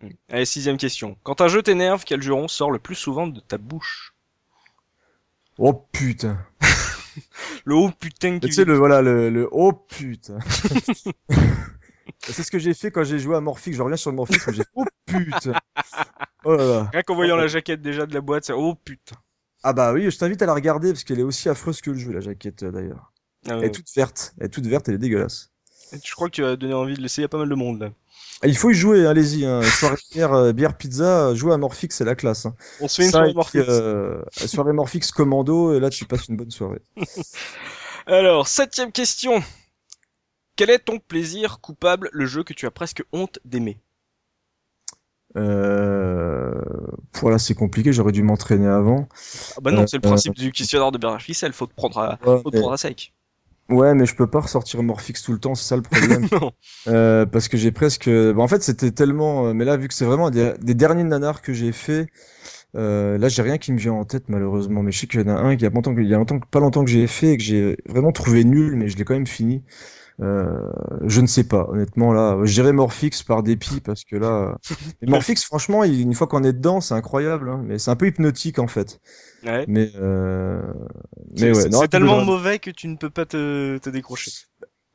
Hmm. Allez, sixième question. Quand un jeu t'énerve, quel juron sort le plus souvent de ta bouche? Oh putain. Le haut putain qui. Tu sais, le, voilà, le, le, oh putain. C'est ce que j'ai fait quand j'ai joué à Morphix. Je reviens sur Morphix, j'ai, oh putain. Oh là là. Rien qu'en voyant la jaquette déjà de la boîte, c'est oh putain. Ah bah oui, je t'invite à la regarder parce qu'elle est aussi affreuse que le jeu, la jaquette, euh, d'ailleurs. Ah, Elle est toute verte. Elle est toute verte, elle est dégueulasse. Je crois que tu as donné envie de l'essayer à pas mal de monde là. Il faut y jouer, allez-y. Hein. Soirée bière, euh, bière pizza, jouer à Morphix, c'est la classe. Hein. On se fait une soirée Morphix. euh, soirée Morphix commando, et là tu passes une bonne soirée. Alors, septième question. Quel est ton plaisir coupable, le jeu que tu as presque honte d'aimer? Euh... Voilà, c'est compliqué, j'aurais dû m'entraîner avant. Ah bah non, Euh, c'est le principe du questionnaire de Bernard Ficelle, faut te prendre à, Ouais, faut te prendre à sec. Ouais, mais je peux pas ressortir Morphix tout le temps, c'est ça le problème. Euh, parce que j'ai presque. bah, en fait, c'était tellement. euh, Mais là, vu que c'est vraiment des, des derniers nanars que j'ai fait, euh, là, j'ai rien qui me vient en tête malheureusement. Mais je sais qu'il y en a un qui a longtemps, il y a longtemps, pas longtemps que j'ai fait et que j'ai vraiment trouvé nul, mais je l'ai quand même fini. Euh, je ne sais pas, honnêtement là. Je dirais Morphix par dépit parce que là, Morphix, franchement, il- une fois qu'on est dedans, c'est incroyable. hein, mais c'est un peu hypnotique en fait. Ouais. Mais euh... Mais ouais, c'est- tellement mauvais que tu ne peux pas te, te décrocher.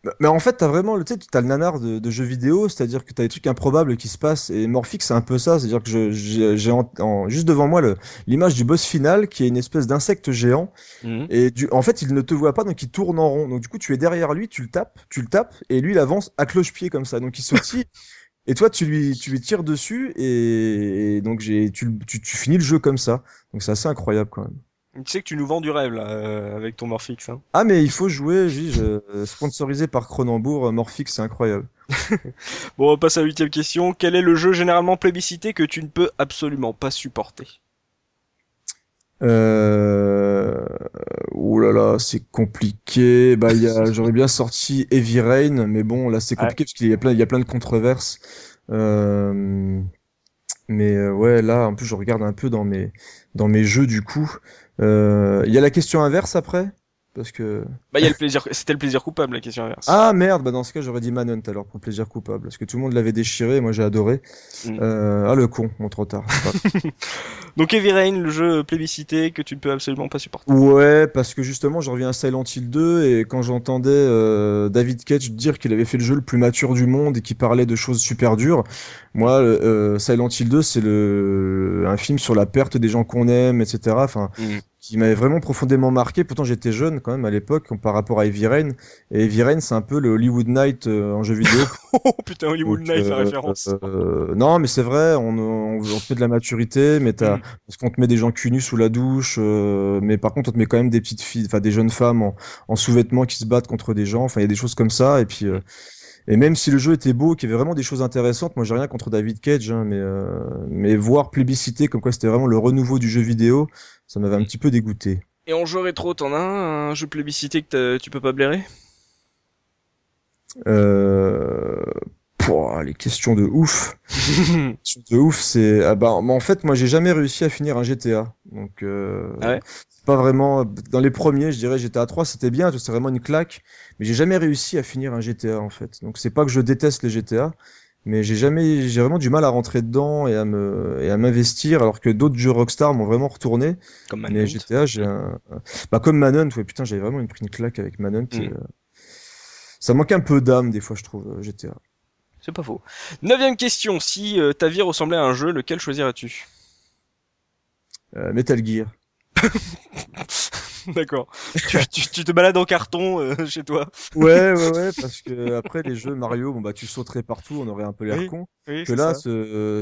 Bah, Mais en fait, t'as vraiment le, tu sais, t'as le nanar de, de jeux vidéo, c'est-à-dire que t'as des trucs improbables qui se passent. Et Morphix, c'est un peu ça, c'est-à-dire que j'ai en- en- juste devant moi l'image du boss final qui est une espèce d'insecte géant. Mhm. Et du, en fait, il ne te voit pas, donc il tourne en rond. Donc du coup, tu es derrière lui, tu le tapes, tu le tapes, et lui, il avance à cloche-pied comme ça. Donc il sautille. Et toi, tu lui, tu lui tires dessus, et, et donc j'ai, tu, tu, tu finis le jeu comme ça. Donc c'est assez incroyable quand même. Tu sais que tu nous vends du rêve là, euh, avec ton Morphix. Hein. Ah, mais il faut jouer, dis, je- sponsorisé par Cronenbourg, Morphix, c'est incroyable. Bon, on passe à la huitième question. Quel est le jeu généralement plébiscité que tu ne peux absolument pas supporter? Euh... Ouh là là, c'est compliqué. Bah, il y a, j'aurais bien sorti Heavy Rain, mais bon, là, c'est compliqué parce qu'il y a plein, il y a plein de controverses. Euh... Mais euh, ouais, là, en plus, je regarde un peu dans mes, dans mes jeux du coup. Euh... Il y a la question inverse après, parce que. Bah, il y a le plaisir. C'était le plaisir coupable, la question inverse. Ah merde, bah dans ce cas, j'aurais dit Manhunt alors pour plaisir coupable, parce que tout le monde l'avait déchiré, moi j'ai adoré. Mm. Euh... Ah le con, bon trop tard. Donc Heavy Rain, le jeu plébiscité que tu ne peux absolument pas supporter. Ouais, parce que justement, je reviens à Silent Hill 2 et quand j'entendais euh, David Cage dire qu'il avait fait le jeu le plus mature du monde et qu'il parlait de choses super dures, moi, euh, Silent Hill 2, c'est le un film sur la perte des gens qu'on aime, etc. Enfin, Mhm. Qui m'avait vraiment profondément marqué. Pourtant, j'étais jeune quand même à l'époque par rapport à Heavy Rain. Et Heavy Rain, c'est un peu le Hollywood Night euh, en jeu vidéo. Oh putain, Hollywood Donc, Night, la euh, référence. euh, non, mais c'est vrai, on, on, on met de la maturité, mais t'as, Mm. parce qu'on te met des gens cul nus sous la douche, euh, mais par contre, on te met quand même des petites filles, enfin des jeunes femmes en, en sous-vêtements qui se battent contre des gens, enfin il y a des choses comme ça, et puis, euh, et même si le jeu était beau, qu'il y avait vraiment des choses intéressantes, moi j'ai rien contre David Cage, hein, mais, euh, mais voir plébiscité comme quoi c'était vraiment le renouveau du jeu vidéo, ça m'avait un petit peu dégoûté. Et en jeu rétro, t'en as un, un jeu plébiscité que tu peux pas blairer? Euh... pouah, les questions de ouf. De ouf, c'est ah bah en fait moi j'ai jamais réussi à finir un GTA. Donc euh, Ah ouais? c'est pas vraiment dans les premiers, je dirais GTA 3, c'était bien, c'est vraiment une claque, mais j'ai jamais réussi à finir un GTA en fait. Donc c'est pas que je déteste les GTA, mais j'ai jamais j'ai vraiment du mal à rentrer dedans et à me et à m'investir alors que d'autres jeux Rockstar m'ont vraiment retourné, Comme mais Manhunt. GTA j'ai un bah comme Manhunt, ouais putain, j'avais vraiment pris une claque avec Manhunt et, Mm. euh, ça manque un peu d'âme des fois je trouve euh, GTA. C'est pas faux. Neuvième question. Si euh, ta vie ressemblait à un jeu, lequel choisirais-tu? Euh, Metal Gear. D'accord. tu, tu, tu te balades en carton euh, chez toi. Ouais, ouais, ouais, parce que après les jeux Mario, bon bah tu sauterais partout, on aurait un peu l'air Oui, con. Oui, Que là,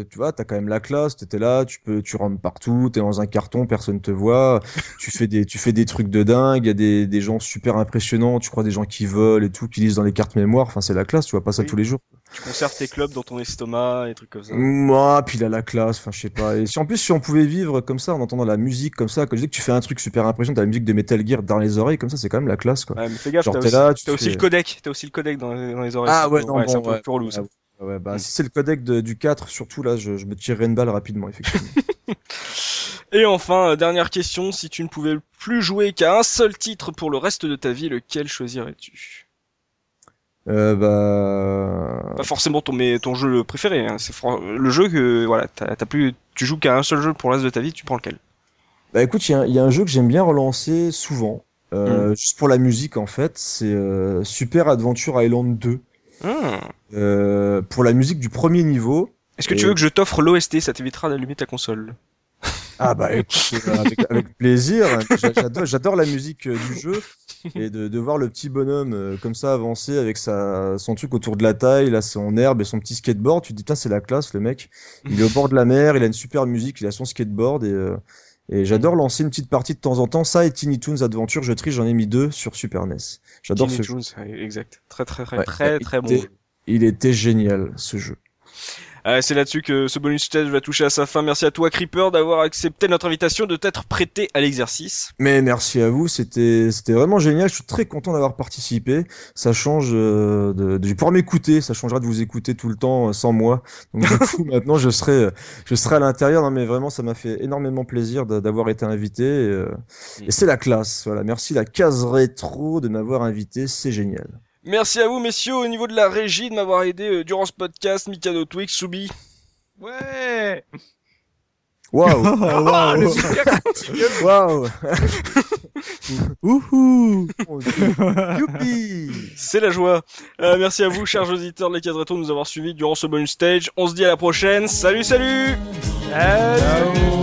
tu vois, t'as quand même la classe, t'étais là, tu peux, tu rentres partout, t'es dans un carton, personne te voit, tu fais des, tu fais des trucs de dingue, il y a des, des gens super impressionnants, tu crois des gens qui volent et tout, qui lisent dans les cartes mémoire, enfin c'est la classe, tu vois pas ça Oui. tous les jours. Tu conserves tes clubs dans ton estomac et trucs comme ça. Moi, puis il a la classe, enfin je sais pas. Et si en plus si on pouvait vivre comme ça en entendant la musique comme ça, que je dis que tu fais un truc super impressionnant, t'as la musique de Metal Gear dans les oreilles comme ça, c'est quand même la classe quoi. Ouais, mais fais gaffe, Genre, t'as t'es aussi, là, tu t'as aussi le codec. T'as aussi le codec dans les, dans les oreilles. Ah c'est un ouais, non, c'est un bon, peu ouais, plus relou ça. ouais, Ouais, bah, si c'est le codec de- du 4, surtout là, je, je me tirerais une balle rapidement, effectivement. Et enfin, euh, dernière question, si tu ne pouvais plus jouer qu'à un seul titre pour le reste de ta vie, lequel choisirais-tu? Euh, bah. Pas forcément ton, mais ton jeu préféré, hein, c'est le jeu que voilà, t'as t'as plus, tu joues qu'à un seul jeu pour le reste de ta vie, tu prends lequel? Bah écoute, il y, a un- il y a un jeu que j'aime bien relancer souvent, euh, juste pour la musique en fait, c'est euh, Super Adventure Island 2. Hmm. Euh, pour la musique du premier niveau. Est-ce que Et- tu veux que je t'offre l'OST Ça t'évitera d'allumer ta console. Ah bah écoute, euh, avec, avec plaisir. J'a- J'adore, j'adore la musique euh, du jeu et de, de voir le petit bonhomme euh, comme ça avancer avec sa, son truc autour de la taille, là son herbe et son petit skateboard. Tu te dis, putain, c'est la classe, le mec. Il est au bord de la mer, il a une super musique, il a son skateboard et, euh, et j'adore lancer une petite partie de temps en temps. Ça et Tiny Toons Adventure, je triche, j'en ai mis deux sur Super NES. J'adore Tiny ce. Toons, exact. Très très très Ouais, très très bon. était- Il était génial ce jeu. Euh, c'est là-dessus que ce bonus stage va toucher à sa fin. Merci à toi, Creeper, d'avoir accepté notre invitation, de t'être prêté à l'exercice. Mais merci à vous, c'était c'était vraiment génial. Je suis très content d'avoir participé. Ça change euh, de, de pouvoir m'écouter. Ça changera de vous écouter tout le temps euh, sans moi. Donc du coup maintenant je serai euh, je serai à l'intérieur. Non mais vraiment ça m'a fait énormément plaisir d'a- d'avoir été invité. Et, euh, et c'est la classe. Voilà, merci la case rétro de m'avoir invité. C'est génial. Merci à vous, messieurs, au niveau de la régie, de m'avoir aidé euh, durant ce podcast. Mikado Twix, Soubi. Ouais. Waouh Ah, waouh. waouh Ouhou. Youpi C'est la joie. Euh, merci à vous, chers auditeurs de la case rétro, de nous avoir suivis durant ce bonus stage. On se dit à la prochaine. Salut, salut! Salut.